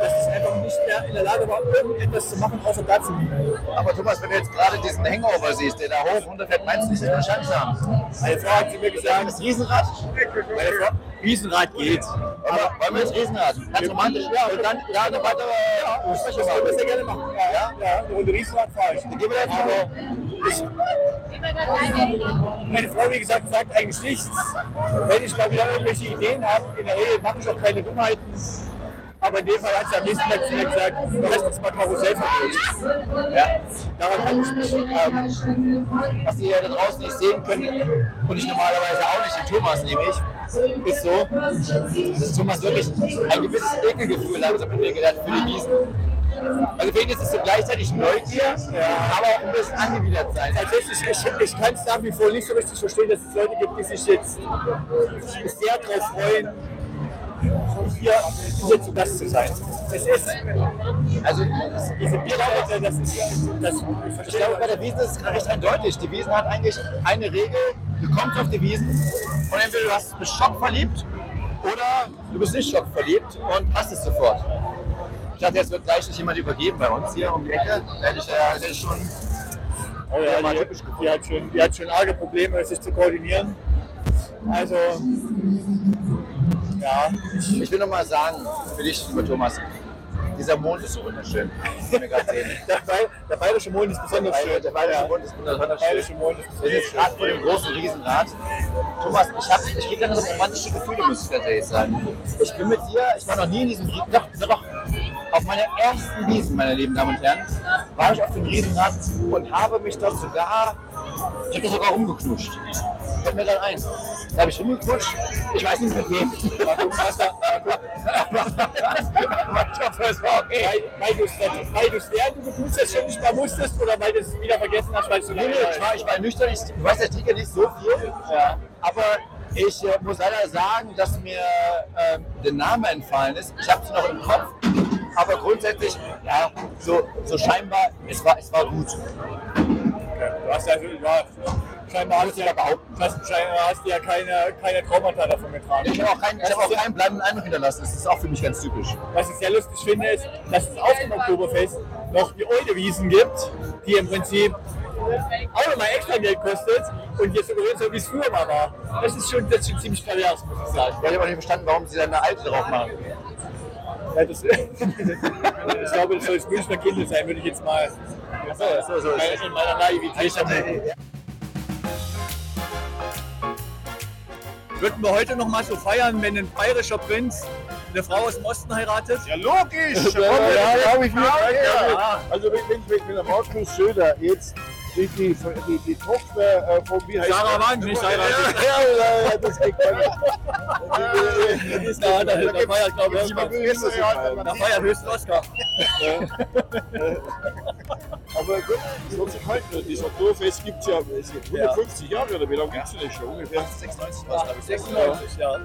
dass ich einfach nicht mehr in der Lage war, irgendetwas zu machen, außer da zu liegen. Aber Thomas, wenn du jetzt gerade diesen Hangover siehst, der da hoch runterfährt, meinst du nicht, dass wir eine Chance haben? Meine Frau hat zu mir gesagt, Das Riesenrad? meine Frau, Riesenrad geht. Aber wollen wir jetzt Riesenrad? Ganz romantisch? Ja, und dann, ja, eine weitere, ja, das auch sehr gerne machen. Ja, ja, ja, Runde Riesenrad fahre ich. Dann gehen wir jetzt mal. Meine Frau, wie gesagt, sagt eigentlich nichts. Wenn ich mal wieder irgendwelche Ideen habe, in der Regel mache ich auch keine Dummheiten. Aber in dem Fall hat sie am nächsten Tag zu mir gesagt, du hast jetzt mal Karussellverbot. Ja. Daran habe ich mich. Ähm, Was ihr da draußen nicht sehen könnt und ich normalerweise auch nicht, den Thomas nämlich, ist so, dass Thomas wirklich ein gewisses Ekelgefühl langsam entwickelt hat für die Wiesen. Also für ihn ist es so gleichzeitig Neugier, aber auch ein bisschen angewidert sein. tatsächlich, ich, ich kann es nach wie vor nicht so richtig verstehen, dass es Leute gibt, die sich jetzt sehr darauf freuen, hier, hier zu Gast zu sein. Es ist, Also diese Bierleute, das ist, das, ich glaube, bei der Wiesen ist es recht eindeutig. Die Wiesen hat eigentlich eine Regel, du kommst auf die Wiesen und entweder du hast, bist schockverliebt oder du bist nicht schockverliebt und hast es sofort. Ich dachte, jetzt wird gleich nicht jemand übergeben bei uns hier um die Ecke. Da hätte ich ja hätte ich schon Oh ja, die, die, hat schon, die hat schon arge Probleme, sich zu koordinieren. Also, ja, ich, will noch mal sagen, für dich, lieber Thomas, dieser Mond ist so wunderschön. Den wir gerade sehen. der, Bay, der bayerische Mond ist besonders schön. Der bayerische Mond ist Der wunderschön. bayerische Mond ist Wir besonders sind jetzt gerade vor dem großen Riesenrad. Thomas, ich, hab, ich kriege gerade so romantische Gefühle, muss ich tatsächlich sagen. Ich bin mit dir, ich war noch nie in diesem Riesen, doch, doch, auf meiner ersten Wiesen, meine lieben Damen und Herren, war ich auf dem Riesenrad und habe mich dort sogar, ich habe das sogar umgeknutscht. Fällt mir dann ein. Da habe ich hingequatscht. Ich weiß nicht mit wem. Okay. Weil, du es während du getust hast schon nicht mal musstest oder weil du es wieder vergessen hast, weil es so lange nee, ich war, ich war nüchtern. Ich, du weißt, ich trinke nicht so viel. Ja. Aber ich äh, muss leider sagen, dass mir ähm, der Name entfallen ist. Ich habe es noch im Kopf. Aber grundsätzlich, ja, so, so scheinbar, es war, es war gut. Du hast also, ja, hast du ja behaupten. Hast, hast ja keine, keine Traumata davon getragen. Ich habe auch, keinen, ich hab auch keinen bleibenden Eindruck hinterlassen. Das ist auch für mich ganz typisch. Was ich sehr lustig finde, ist, dass es auf dem Oktoberfest noch die Eudewiesen gibt, die im Prinzip auch nochmal extra Geld kostet und jetzt suggeriert so, wie es früher mal war. Das ist schon, das ist schon ziemlich pervers, muss ich sagen. Ich habe auch nicht verstanden, warum sie da eine alte drauf machen. Ja, das, ich glaube, das soll das Münchner Kindle sein, würde ich jetzt mal so, so. in meiner Naivität Würden wir heute noch mal so feiern, wenn ein bayerischer Prinz eine Frau aus dem Osten heiratet? Ja, logisch! Ja, ja, hab ich mir ja. Also, wenn, wenn, wenn, wenn der Markus Söder jetzt die, die, die, die Tochter äh, von wie heißt Sarah? Wagenknecht ja, heiratet. ja, ja, das geht gar nicht. Das ist da, da, da feiert, glaube ich, jetzt das ja, da feiert höchsten Oscar. Aber gut, das wird sich halten. Das Oktoberfest gibt es ja es gibt 150 Jahre oder wie lange gibt es denn schon ungefähr? 96 war es, glaube ich. 96, ja.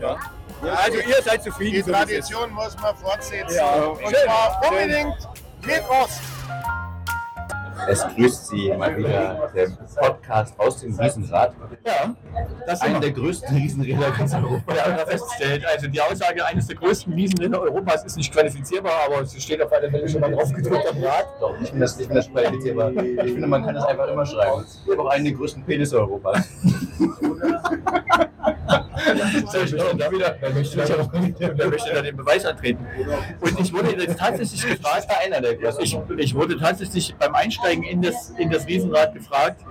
Ja. ja. Also ihr seid zufrieden. Die so. Tradition muss man fortsetzen. Ja. Und Schön. zwar unbedingt mit Ost. Es grüßt Sie mal wieder der Podcast aus dem Riesenrad. Ja, das Einer sind der größten Riesenräder ganz Europa. wir haben festgestellt. Also die Aussage eines der größten Wiesenrinder Europas ist nicht qualifizierbar, aber sie steht auf alle Fälle schon mal drauf gedrückt am Rad. Doch, ich finde das, ich finde das qualifizierbar. Ich finde, man kann das einfach immer schreiben. Ich habe auch einen der größten Penisse Europas. Ich da wieder? Wer möchte, da, möchte da den Beweis antreten? Und ich wurde jetzt tatsächlich gefragt, einer der größten. ich, ich wurde tatsächlich beim Einsteigen in das, in das Riesenrad gefragt,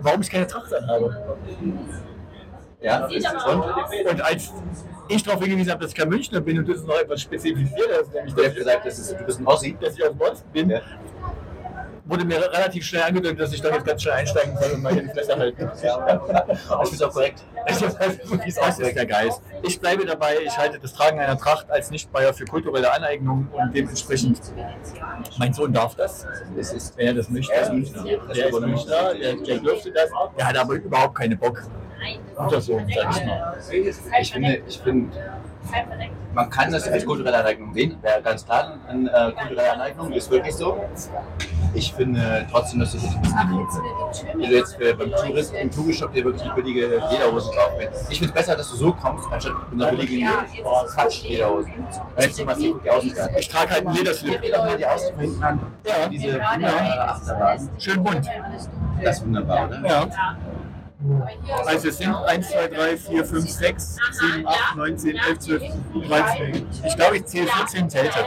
warum ich keine Tracht anhabe. Ja, und? Und als ich darauf hingewiesen habe, dass ich kein Münchner bin und das noch etwas spezifiziert ist, nämlich Der dass, hat gesagt, das ist, du bist ein Ossi. dass ich aus Osten bin, Ja. Wurde mir relativ schnell angedeutet, dass ich doch jetzt ganz schnell einsteigen soll und mal hier die Fresse halten. Das ist auch korrekt. Das ist der Geist. Ich bleibe dabei, ich halte das Tragen einer Tracht als Nicht-Bayer für kulturelle Aneignung und dementsprechend, mein Sohn darf das, Es ist, wenn er das möchte. Er. Der ist Münchner, der, der dürfte das. Der hat aber überhaupt keine Bock. Guter Sohn, sag ich mal. ich finde, ich finde, man kann das als kulturelle Aneignung sehen. Wäre ganz klar eine äh, kulturelle Aneignung, ist wirklich so. Ich finde trotzdem, dass du das ein bisschen du jetzt für, beim Tourist im Tourishop dir wirklich billige Lederhosen kaufen willst. Ich finde es besser, dass du so kommst, anstatt mit einer billigen Quatsch-Lederhose. Wenn ich mal sehe, guck die Außen an. Ich trage halt einen Lederslip. Dreh doch mal die Außen von hinten an. Ja. Diese wunderbare Achterbahn. Schön bunt. Das ist wunderbar, oder? Ja. Also es sind 1, 2, 3, 4, 5, 6, 7, 8, 9, 10, 11, 12, 13. Ich glaube, ich zähle 14 Zelte.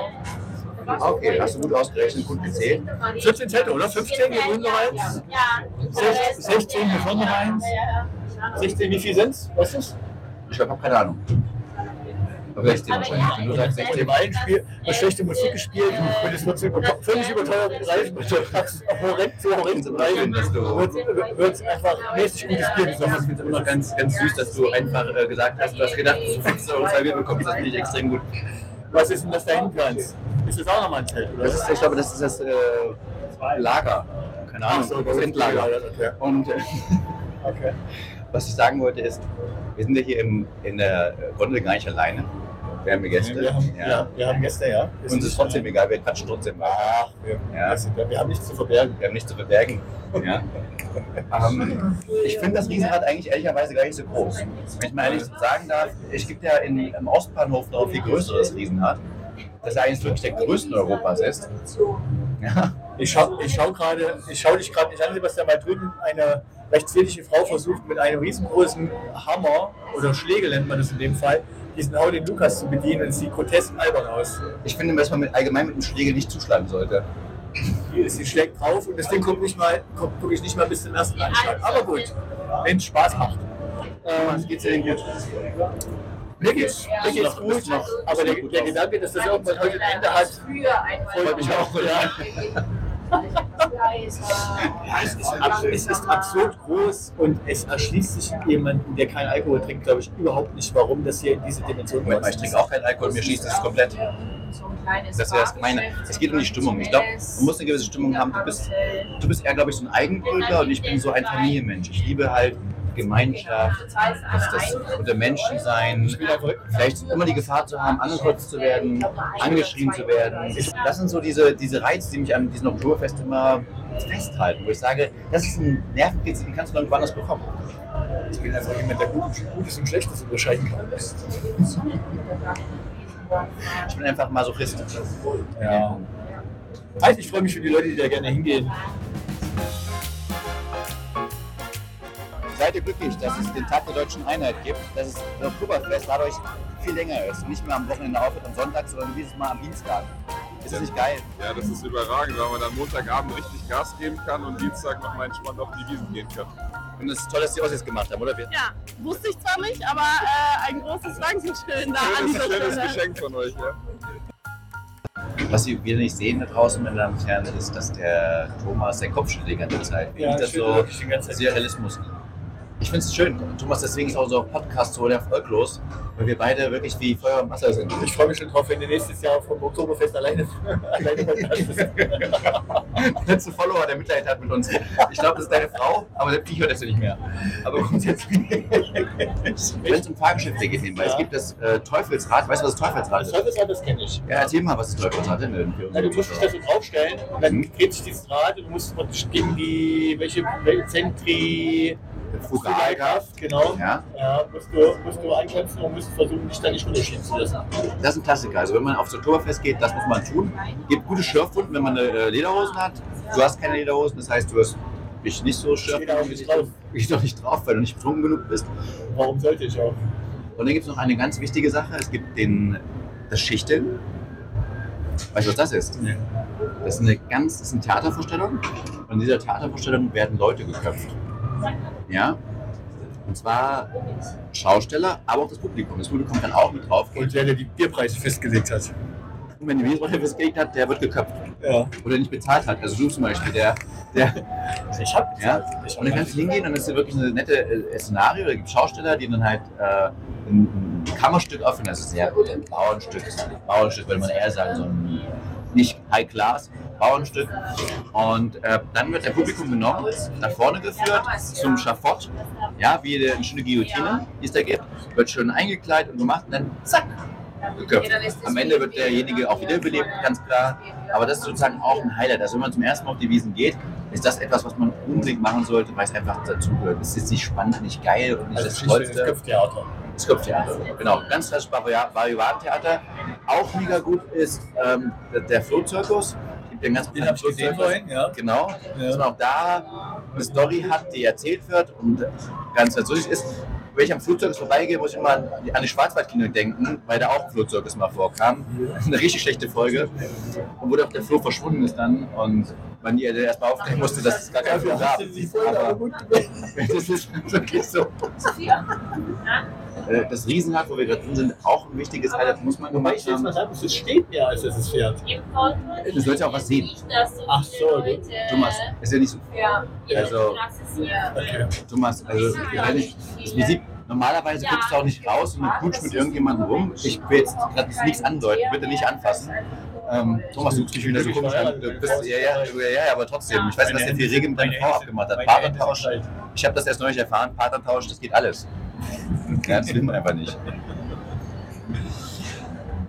Okay, hast du gut ausgerechnet, gut gezählt. 14 Zelte, oder? 15, hier drüben noch eins. 16, hier vorne noch eins. 16, wie viel sind's? Weißt du's? Ich habe keine Ahnung. Aber 16 wahrscheinlich. Wenn du sagst Und 16. im einen Spiel wird schlechte Musik gespielt und es wird zu völlig überteuert Preisen, horrend zu horrenden Preisen, wird, wird einfach mäßig gutes Bier Ich finde es immer noch ganz, ganz süß, dass du einfach äh, gesagt hast, du hast gedacht, dass du 15 Euro serviert bekommst. Das finde ich extrem gut. Was ist denn das da hinten? Ist das auch nochmal ein Zelt? Oder? Das ist, ich glaube, das ist das äh, Lager. Keine Ahnung, so, das Endlager. okay. Und äh, okay. was ich sagen wollte ist, wir sind ja hier im, in der Runde gar nicht alleine. Wir haben Gäste. Wir haben, ja. wir haben Gäste, ja. Uns ist trotzdem egal, wir quatschen trotzdem. Ach, wir, Ja. wir, wir haben nichts zu verbergen. Wir haben nichts zu verbergen. Ja. ähm, ich finde das Riesenrad eigentlich ehrlicherweise gar nicht so groß. Wenn ich mal ehrlich sagen darf, es gibt ja in, im Ostbahnhof noch ein viel größeres Riesenrad, das ja eines wirklich der größten Europas ist. Ja. Ich schau, ich schau gerade, ich schau dich gerade nicht an, Sebastian, weil drüben eine recht zierliche Frau versucht mit einem riesengroßen Hammer oder Schlägel nennt man das in dem Fall, diesen Hau den Lukas zu bedienen und sieht grotesk albern aus. Ich finde, dass man mit, allgemein mit dem Schlägel nicht zuschlagen sollte. Sie schlägt drauf und das Ding kommt nicht mal, kommt wirklich nicht mal bis zum ersten Anschlag. Aber gut, wenn es Spaß macht. Was geht's dir denn gut? Mir geht's, mir geht's noch- gut, noch- aber der, der Gedanke, dass das irgendwann heute ein Ende hat, freut mich auch. Ja. Ja, es ist, ab, es ist absurd groß und es erschließt sich jemanden, der keinen Alkohol trinkt, glaube ich, überhaupt nicht, warum das hier in diese Dimension mal, ich trinke auch keinen Alkohol, mir schließt es komplett. Das wäre das meine. Es geht um die Stimmung. Ich glaube, man muss eine gewisse Stimmung haben. Du bist, du bist eher, glaube ich, so ein Eigenbrüter und ich bin so ein Familienmensch. Ich liebe halt Gemeinschaft, das, das unter Menschen sein, vielleicht immer die Gefahr zu haben, angekotzt zu werden, angeschrien zu werden. Das sind so diese, diese Reize, die mich an diesem Oktoberfest immer festhalten, wo ich sage, das ist ein Nervenkitzel, den kannst du nirgendwo anders bekommen. Ich bin einfach jemand, der Gutes, Gutes und Schlechtes unterscheiden kann. Ich bin einfach Masochist. Ja. Also ich freue mich für die Leute, die da gerne hingehen. Seid ihr glücklich, dass es den Tag der deutschen Einheit gibt, dass es das Oktoberfest dadurch viel länger ist. Nicht mehr am Wochenende aufhört am Sonntag, sondern dieses Mal am Dienstag. Ist das nicht geil? Ja, das ist überragend, weil man dann Montagabend richtig Gas geben kann und Dienstag noch mal entspannt auf die Wiesen gehen kann. Und es ist toll, dass die Ossis gemacht haben, oder? Ja, wusste ich zwar nicht, aber äh, ein großes Dankeschön da an Schönes, dieser schönes Stelle. Geschenk von euch, ja. Was wir nicht sehen da draußen, meine Damen und Herren, ist, dass der Thomas der Kopf schüttelt die ganze Zeit. Ja, das ich schüttel so. Surrealismus. Ich finde es schön. Thomas, deswegen ist auch so ein Podcast so erfolglos, weil wir beide wirklich wie Feuer und Wasser sind. Ich freue mich schon drauf, wenn du nächstes Jahr vom Oktoberfest alleine, alleine letzte Follower, der Mitleid hat mit uns. Ich glaube, das ist deine Frau, aber der Viech hört das ja nicht mehr. Aber grundsätzlich, wenn es um Fahrgeschäfte geht, nebenbei, es Ja. gibt das äh, Teufelsrad. Weißt du, was das Teufelsrad Das ist? Teufelsrad, das kenne ich. Ja, erzähl mal, was das Teufelsrad ist. denn Ja, du musst dich da so draufstellen und dann Mhm. dreht sich dieses Rad und du musst praktisch gegen die, welche, welche Zentri... Fugalkraft. genau. Ja, Ja, musst du, musst du ankämpfen und musst versuchen, dich da nicht runterschieben zu lassen. das ist ein Klassiker. Also wenn man aufs Oktoberfest geht, das muss man tun. Gibt gute Schürfwunden, wenn man eine, äh, Lederhosen hat. Du hast keine Lederhosen, das heißt, du wirst dich nicht so schürfen. Ich doch nicht drauf, weil du nicht betrunken genug bist. Warum sollte ich auch? Und dann gibt es noch eine ganz wichtige Sache. Es gibt den, das Schichteln. Weißt du, was das ist? Nee. Das ist eine ganz, das ist eine Theatervorstellung. Und in dieser Theatervorstellung werden Leute geköpft. Ja? Und zwar Schausteller, aber auch das Publikum. Das Publikum kann auch mit draufgehen. Und der, der die Bierpreise festgelegt hat. Und wenn die Wiesbadener festgelegt hat, der wird geköpft. Ja. Oder nicht bezahlt hat. Also du zum Beispiel, der, der Ich hab ja? Ich Und dann kannst du hingehen und das ist wirklich eine nette äh, Szenario. Da gibt es Schausteller, die dann halt äh, ein, ein Kammerstück aufführen. Das ist ja ein Bauernstück, das ist ein Bauernstück, würde man eher sagen, so ein nicht High Class Bauernstück. Und äh, dann wird der Publikum genommen, nach vorne geführt zum Schafott, ja, wie eine schöne Guillotine, die es da gibt, wird schön eingekleidet und gemacht und dann zack, geköpft. Am Ende wird derjenige auch wiederbelebt, ganz klar. Aber das ist sozusagen auch ein Highlight. Also wenn man zum ersten Mal auf die Wiesen geht, ist das etwas, was man unbedingt machen sollte, weil es einfach dazugehört. Es ist nicht spannend, nicht geil und nicht Also das das Tollste. Köpftheater. Das Köpftheater. Genau, ganz klassisch Variatentheater. Auch mega gut ist ähm, der, der Flohzirkus. Den ganz Den hab ich gesehen vorhin, ja. Genau, dass man auch da eine Story hat, die erzählt wird und ganz natürlich ist. Wenn ich am Flugzeug vorbeigehe, muss ich immer an die- an die Schwarzwaldklinik denken, weil da auch ein Flugzeug mal vorkam. Eine richtig schlechte Folge. Und wo doch der Floh verschwunden ist dann und man ihr erst mal aufklären musste, dass es gar kein Floh Dafür gab. die aber das ist wirklich so. Äh, Das Riesenrad, wo wir gerade drin sind, auch ein wichtiges Highlight, muss man gemacht haben. es steht mehr, als dass es fährt. Du sollst ja auch was sehen. Ach so. Thomas, ist ja nicht so. Ja. Also, Okay. Thomas, also ehrlich, das Prinzip, normalerweise guckst du auch nicht raus und kutsch mit irgendjemandem rum. Ich will jetzt gerade nichts andeuten, bitte nicht anfassen. Ähm, Thomas, du guckst mich wieder so komisch an. Du bist, ja, ja, ja, ja, aber trotzdem. Ich weiß nicht, was der viel Regen mit deiner Frau abgemacht hat. Partnertausch. Ich habe das erst neulich erfahren. Partnertausch, das geht alles. Ja, das will man einfach nicht.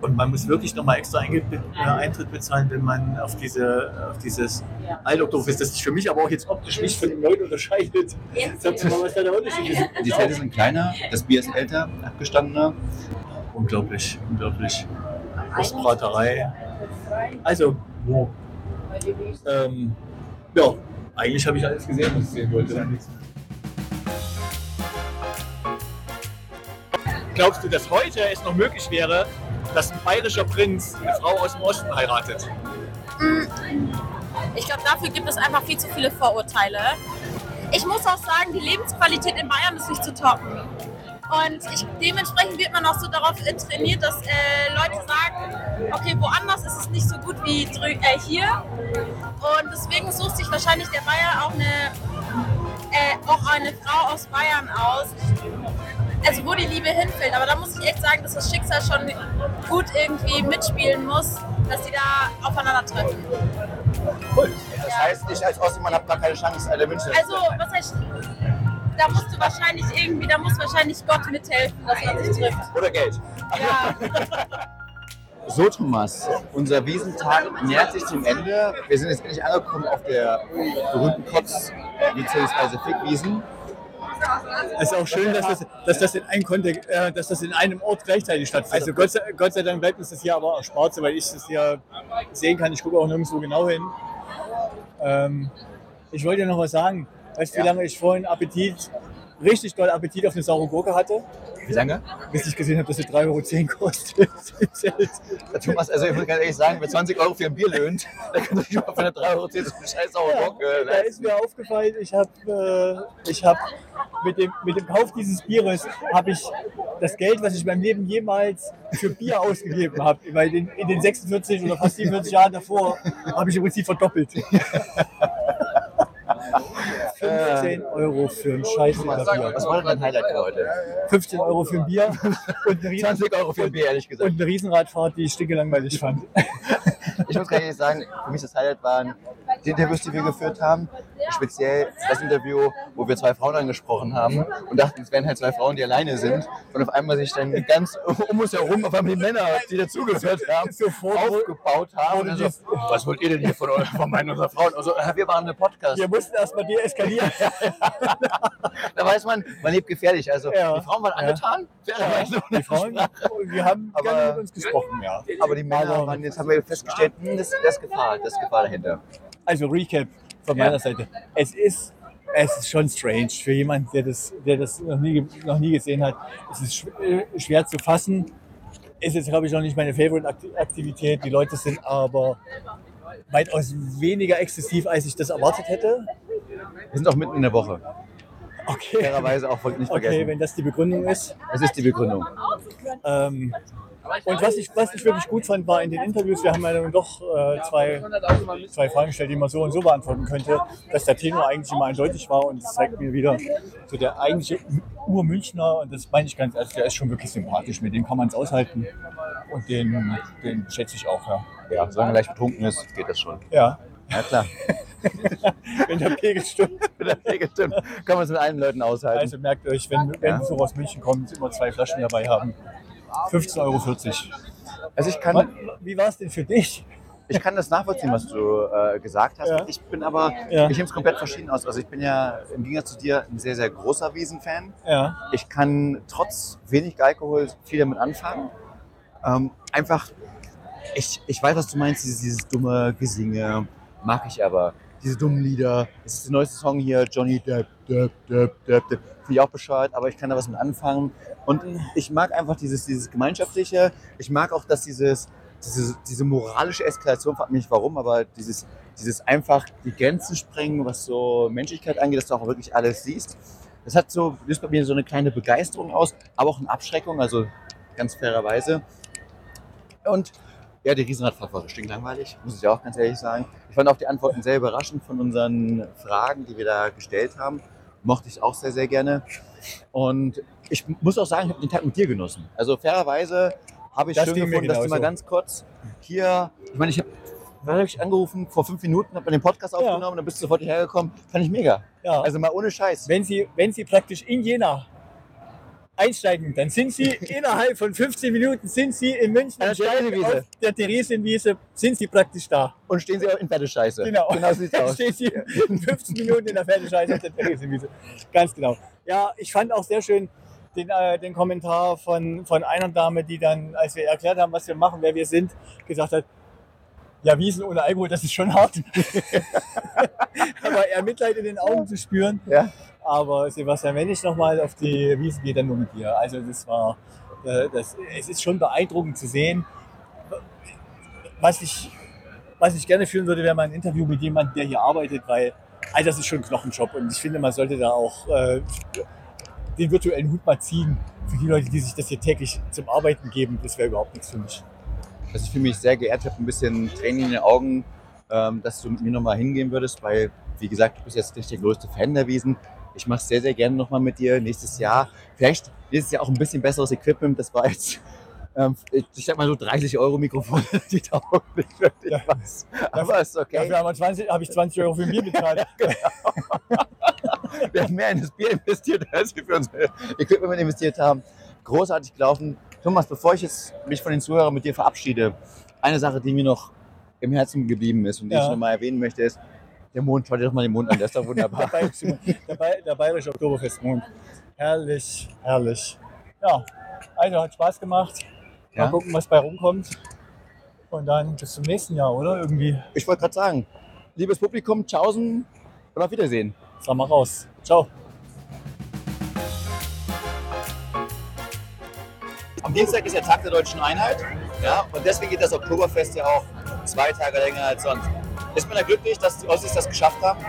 Und man muss wirklich nochmal extra äh, Eintritt bezahlen, wenn man auf, diese, auf dieses Altoktoberfest, das sich für mich aber auch jetzt optisch nicht von dem neuen unterscheidet. Sagt mal, was da der Unterschied ist. Die Zelte sind kleiner, das Bier ist älter, abgestandener. Unglaublich, unglaublich. Ostbraterei. Also, wo? Ähm, ja, eigentlich habe ich alles gesehen, was ich sehen wollte. Glaubst du, dass heute es noch möglich wäre, dass ein bayerischer Prinz eine Frau aus dem Osten heiratet? Ich glaube, dafür gibt es einfach viel zu viele Vorurteile. Ich muss auch sagen, die Lebensqualität in Bayern ist nicht zu toppen. Und ich, dementsprechend wird man auch so darauf trainiert, dass äh, Leute sagen, okay, woanders ist es nicht so gut wie äh, hier. Und deswegen sucht sich wahrscheinlich der Bayer auch eine, äh, auch eine Frau aus Bayern aus. Also wo die Liebe hinfällt. Aber da muss ich echt sagen, dass das Schicksal schon gut irgendwie mitspielen muss, dass die da aufeinandertreffen. Cool. Das heißt, ich als Ostseemann habe gar keine Chance, eine Münchner Also, was heißt, da musst du wahrscheinlich irgendwie, da muss wahrscheinlich Gott mithelfen, dass man sich trifft. Oder Geld. Ja. So, Thomas, unser Wiesentag nähert sich dem Ende. Wir sind jetzt endlich angekommen auf der berühmten Kotz bzw. Fickwiesen. Es ist auch schön, dass das, dass das, in, einem Kontext, äh, dass das in einem Ort gleichzeitig stattfindet. Also Gott sei, Gott sei Dank bleibt uns das hier aber erspart, soweit ich das hier sehen kann. Ich gucke auch nirgendwo genau hin. Ähm, ich wollte noch was sagen. Weißt du, wie Ja. lange ich vorhin Appetit, richtig doll Appetit auf eine saure Gurke hatte? Wie lange? Bis ich gesehen habe, dass sie 3,10 Euro kostet. Thomas, also ich muss ganz ehrlich sagen, wer 20 Euro für ein Bier löhnt, der kann sich mal für eine 3,10 Euro so einen scheiß sauren Ja, Bock äh, da ist mir aufgefallen, ich habe äh, ich hab mit, dem, mit dem Kauf dieses Bieres habe ich das Geld, was ich in meinem Leben jemals für Bier ausgegeben habe, weil in, in den 46 oder fast 47 Jahren davor habe ich im Prinzip verdoppelt. 15 Euro für ein scheiß Bier. Was war denn dein Highlight für heute? 15 Euro für ein Bier und eine, Riesen 20 Euro für ein Bier, ehrlich gesagt. und eine Riesenradfahrt, die ich stinkelangweilig fand. Ich muss ganz ehrlich sagen, für mich das Highlight waren die Interviews, die wir geführt haben. Speziell das Interview, wo wir zwei Frauen angesprochen haben und dachten, es wären halt zwei Frauen, die alleine sind. Und auf einmal sich dann ganz um uns herum auf einmal die Männer, die dazugehört haben, aufgebaut haben. Und so, was wollt ihr denn hier von, euren- von meinen unserer Frauen? Also, äh, wir waren eine Podcast. Wir mussten erstmal deeskalieren. Da weiß man, man lebt gefährlich. Also Ja. die Frauen waren angetan. Die Frauen, wir haben Aber- gerne mit uns gesprochen, ja. Aber die Männer waren, jetzt haben wir festgestellt, hm, das, das Gefahr, das ist Gefahr dahinter. Also Recap von Ja. meiner Seite. Es ist, es ist schon strange für jemanden, der das, der das noch, nie, noch nie gesehen hat. Es ist äh, schwer zu fassen. Ist jetzt, glaube ich, noch nicht meine Favorite-Aktivität. Die Leute sind aber weitaus weniger exzessiv, als ich das erwartet hätte. Wir sind auch mitten in der Woche. Okay, Fairerweise auch nicht okay vergessen. wenn das die Begründung ist. Das ist die Begründung. Ähm, und was ich, was ich wirklich gut fand, war in den Interviews, wir haben ja dann doch äh, zwei, zwei Fragen gestellt, die man so und so beantworten könnte, dass der Tenor eigentlich immer eindeutig war und das zeigt mir wieder, so der eigentliche Ur-Münchner, und das meine ich ganz ehrlich, der ist schon wirklich sympathisch, mit dem kann man es aushalten und den, den schätze ich auch, ja. Ja, solange er leicht betrunken ist, geht das schon. Ja, Ja, klar. wenn der Pegel stimmt. Ja, stimmt. Kann man es mit allen Leuten aushalten. Also merkt euch, wenn, wenn Ja. so aus München kommt, immer zwei Flaschen dabei haben. 15,40 Euro. Also ich kann, Wie war es denn für dich? ich kann das nachvollziehen, was du äh, gesagt hast. Ja. Ich bin aber, Ja. ich nehme es komplett verschieden aus. Also ich bin ja im Gegensatz zu dir ein sehr, sehr großer Wiesenfan. Ja, Ich kann trotz wenig Alkohol viel damit anfangen. Ähm, einfach, ich, ich weiß, was du meinst, dieses, dieses dumme Gesinge, mag ich aber. Diese dummen Lieder. Es ist der neueste Song hier, Johnny Depp, Depp, Depp, Depp, Depp. Finde ich auch bescheuert, aber ich kann da was mit anfangen. Und ich mag einfach dieses, dieses Gemeinschaftliche. Ich mag auch, dass dieses, diese, diese moralische Eskalation, frag mich nicht warum, aber dieses, dieses einfach die Grenzen sprengen, was so Menschlichkeit angeht, dass du auch wirklich alles siehst. Das hat so, löst bei mir so eine kleine Begeisterung aus, aber auch eine Abschreckung, also ganz fairerweise. Und ja, die Riesenradfahrt war stinklangweilig, muss ich auch ganz ehrlich sagen. Ich fand auch die Antworten sehr überraschend von unseren Fragen, die wir da gestellt haben. Mochte ich auch sehr, sehr gerne. Und ich muss auch sagen, ich habe den Tag mit dir genossen. Also fairerweise habe ich Das schön gefunden, dass du mal genauso. ganz kurz hier, ich meine, ich habe wann hab ich angerufen, vor fünf Minuten, habe den Podcast aufgenommen, dann bist du sofort hierher gekommen. Fand ich mega. ja. Also mal ohne Scheiß. wenn Sie, wenn Sie praktisch in Jena einsteigen, dann sind Sie innerhalb von 15 Minuten sind Sie in München An der auf der Theresienwiese sind Sie praktisch da. Und stehen sie auch in Pferdescheiße. Genau. Genau Dann aus. stehen Sie in 15 Minuten in der Pferdescheiße auf der Theresienwiese. Ganz genau. Ja, ich fand auch sehr schön den, äh, den Kommentar von, von einer Dame, die dann, als wir erklärt haben, was wir machen, wer wir sind, gesagt hat, ja, Wiesen ohne Alkohol, das ist schon hart. Aber eher Mitleid in den Augen zu spüren. Ja. Aber Sebastian, wenn ich nochmal auf die Wiesen gehe, dann nur mit dir. Also das war, äh, das, es ist schon beeindruckend zu sehen. Was ich, was ich gerne führen würde, wäre mal ein Interview mit jemandem, der hier arbeitet, weil also das ist schon ein Knochenjob und ich finde, man sollte da auch äh, den virtuellen Hut mal ziehen für die Leute, die sich das hier täglich zum Arbeiten geben, das wäre überhaupt nichts für mich. Also ich fühle mich sehr geehrt, ich habe ein bisschen Tränen in den Augen, ähm, dass du mit mir nochmal hingehen würdest, weil, wie gesagt, du bist jetzt nicht der größte Fan der Wiesen. Ich mache es sehr, sehr gerne nochmal mit dir nächstes Jahr. Vielleicht nächstes Jahr auch ein bisschen besseres Equipment. Das war jetzt, ähm, ich, sag mal so 30 Euro Mikrofon, die taugen nicht wirklich Ja. was. Aber ist okay. Dafür haben wir 20 habe ich 20 Euro für ein Bier bezahlt. Wir haben mehr in das Bier investiert, als wir für unser Equipment investiert haben. Großartig gelaufen. Thomas, bevor ich jetzt mich von den Zuhörern mit dir verabschiede, eine Sache, die mir noch im Herzen geblieben ist und die Ja. ich noch mal erwähnen möchte, ist, der Mond, schau dir doch mal den Mond an, der ist doch der, wunderbar. Bayerische, der, Bay- der Bayerische Oktoberfestmond. Herrlich, herrlich. Ja, also hat Spaß gemacht. Mal Ja. gucken, was bei rumkommt. Und dann bis zum nächsten Jahr, oder? Irgendwie. Ich wollte gerade sagen, liebes Publikum, tschaußen und auf Wiedersehen. Sag mal raus. Ciao. Am Dienstag ist der Tag der Deutschen Einheit. Ja, und deswegen geht das Oktoberfest ja auch zwei Tage länger als sonst. Ist man da glücklich, dass die Ossis das geschafft haben?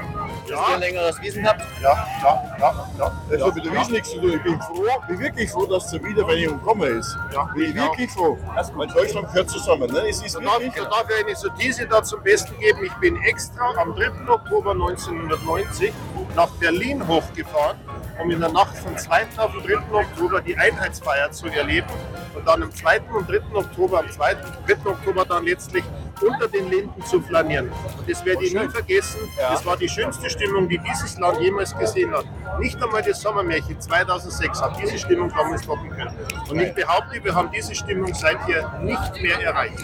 Dass ihr ein längeres Wiesen habt? Ja, ja, ja, ja. Das hat mit der Wiesn nichts zu tun. Ich bin froh, bin wirklich froh, dass zur Wiedervereinigung gekommen ist. Ja, bin wirklich froh. Weil Deutschland gehört zusammen. Ne? Es ist Und darf, wirklich, darf ich eine Sottise da zum Besten geben? Ich bin extra am 3. Oktober 1990 nach Berlin hochgefahren, um in der Nacht vom 2. auf den 3. Oktober die Einheitsfeier zu erleben und dann am 2. und 3. Oktober, am 2. 3. Oktober dann letztlich unter den Linden zu flanieren. Und das werde ich nie vergessen. Das war die schönste Stimmung, die dieses Land jemals gesehen hat. Nicht einmal das Sommermärchen 2006 hat diese Stimmung damals toppen können. Und ich behaupte, wir haben diese Stimmung seither nicht mehr erreicht.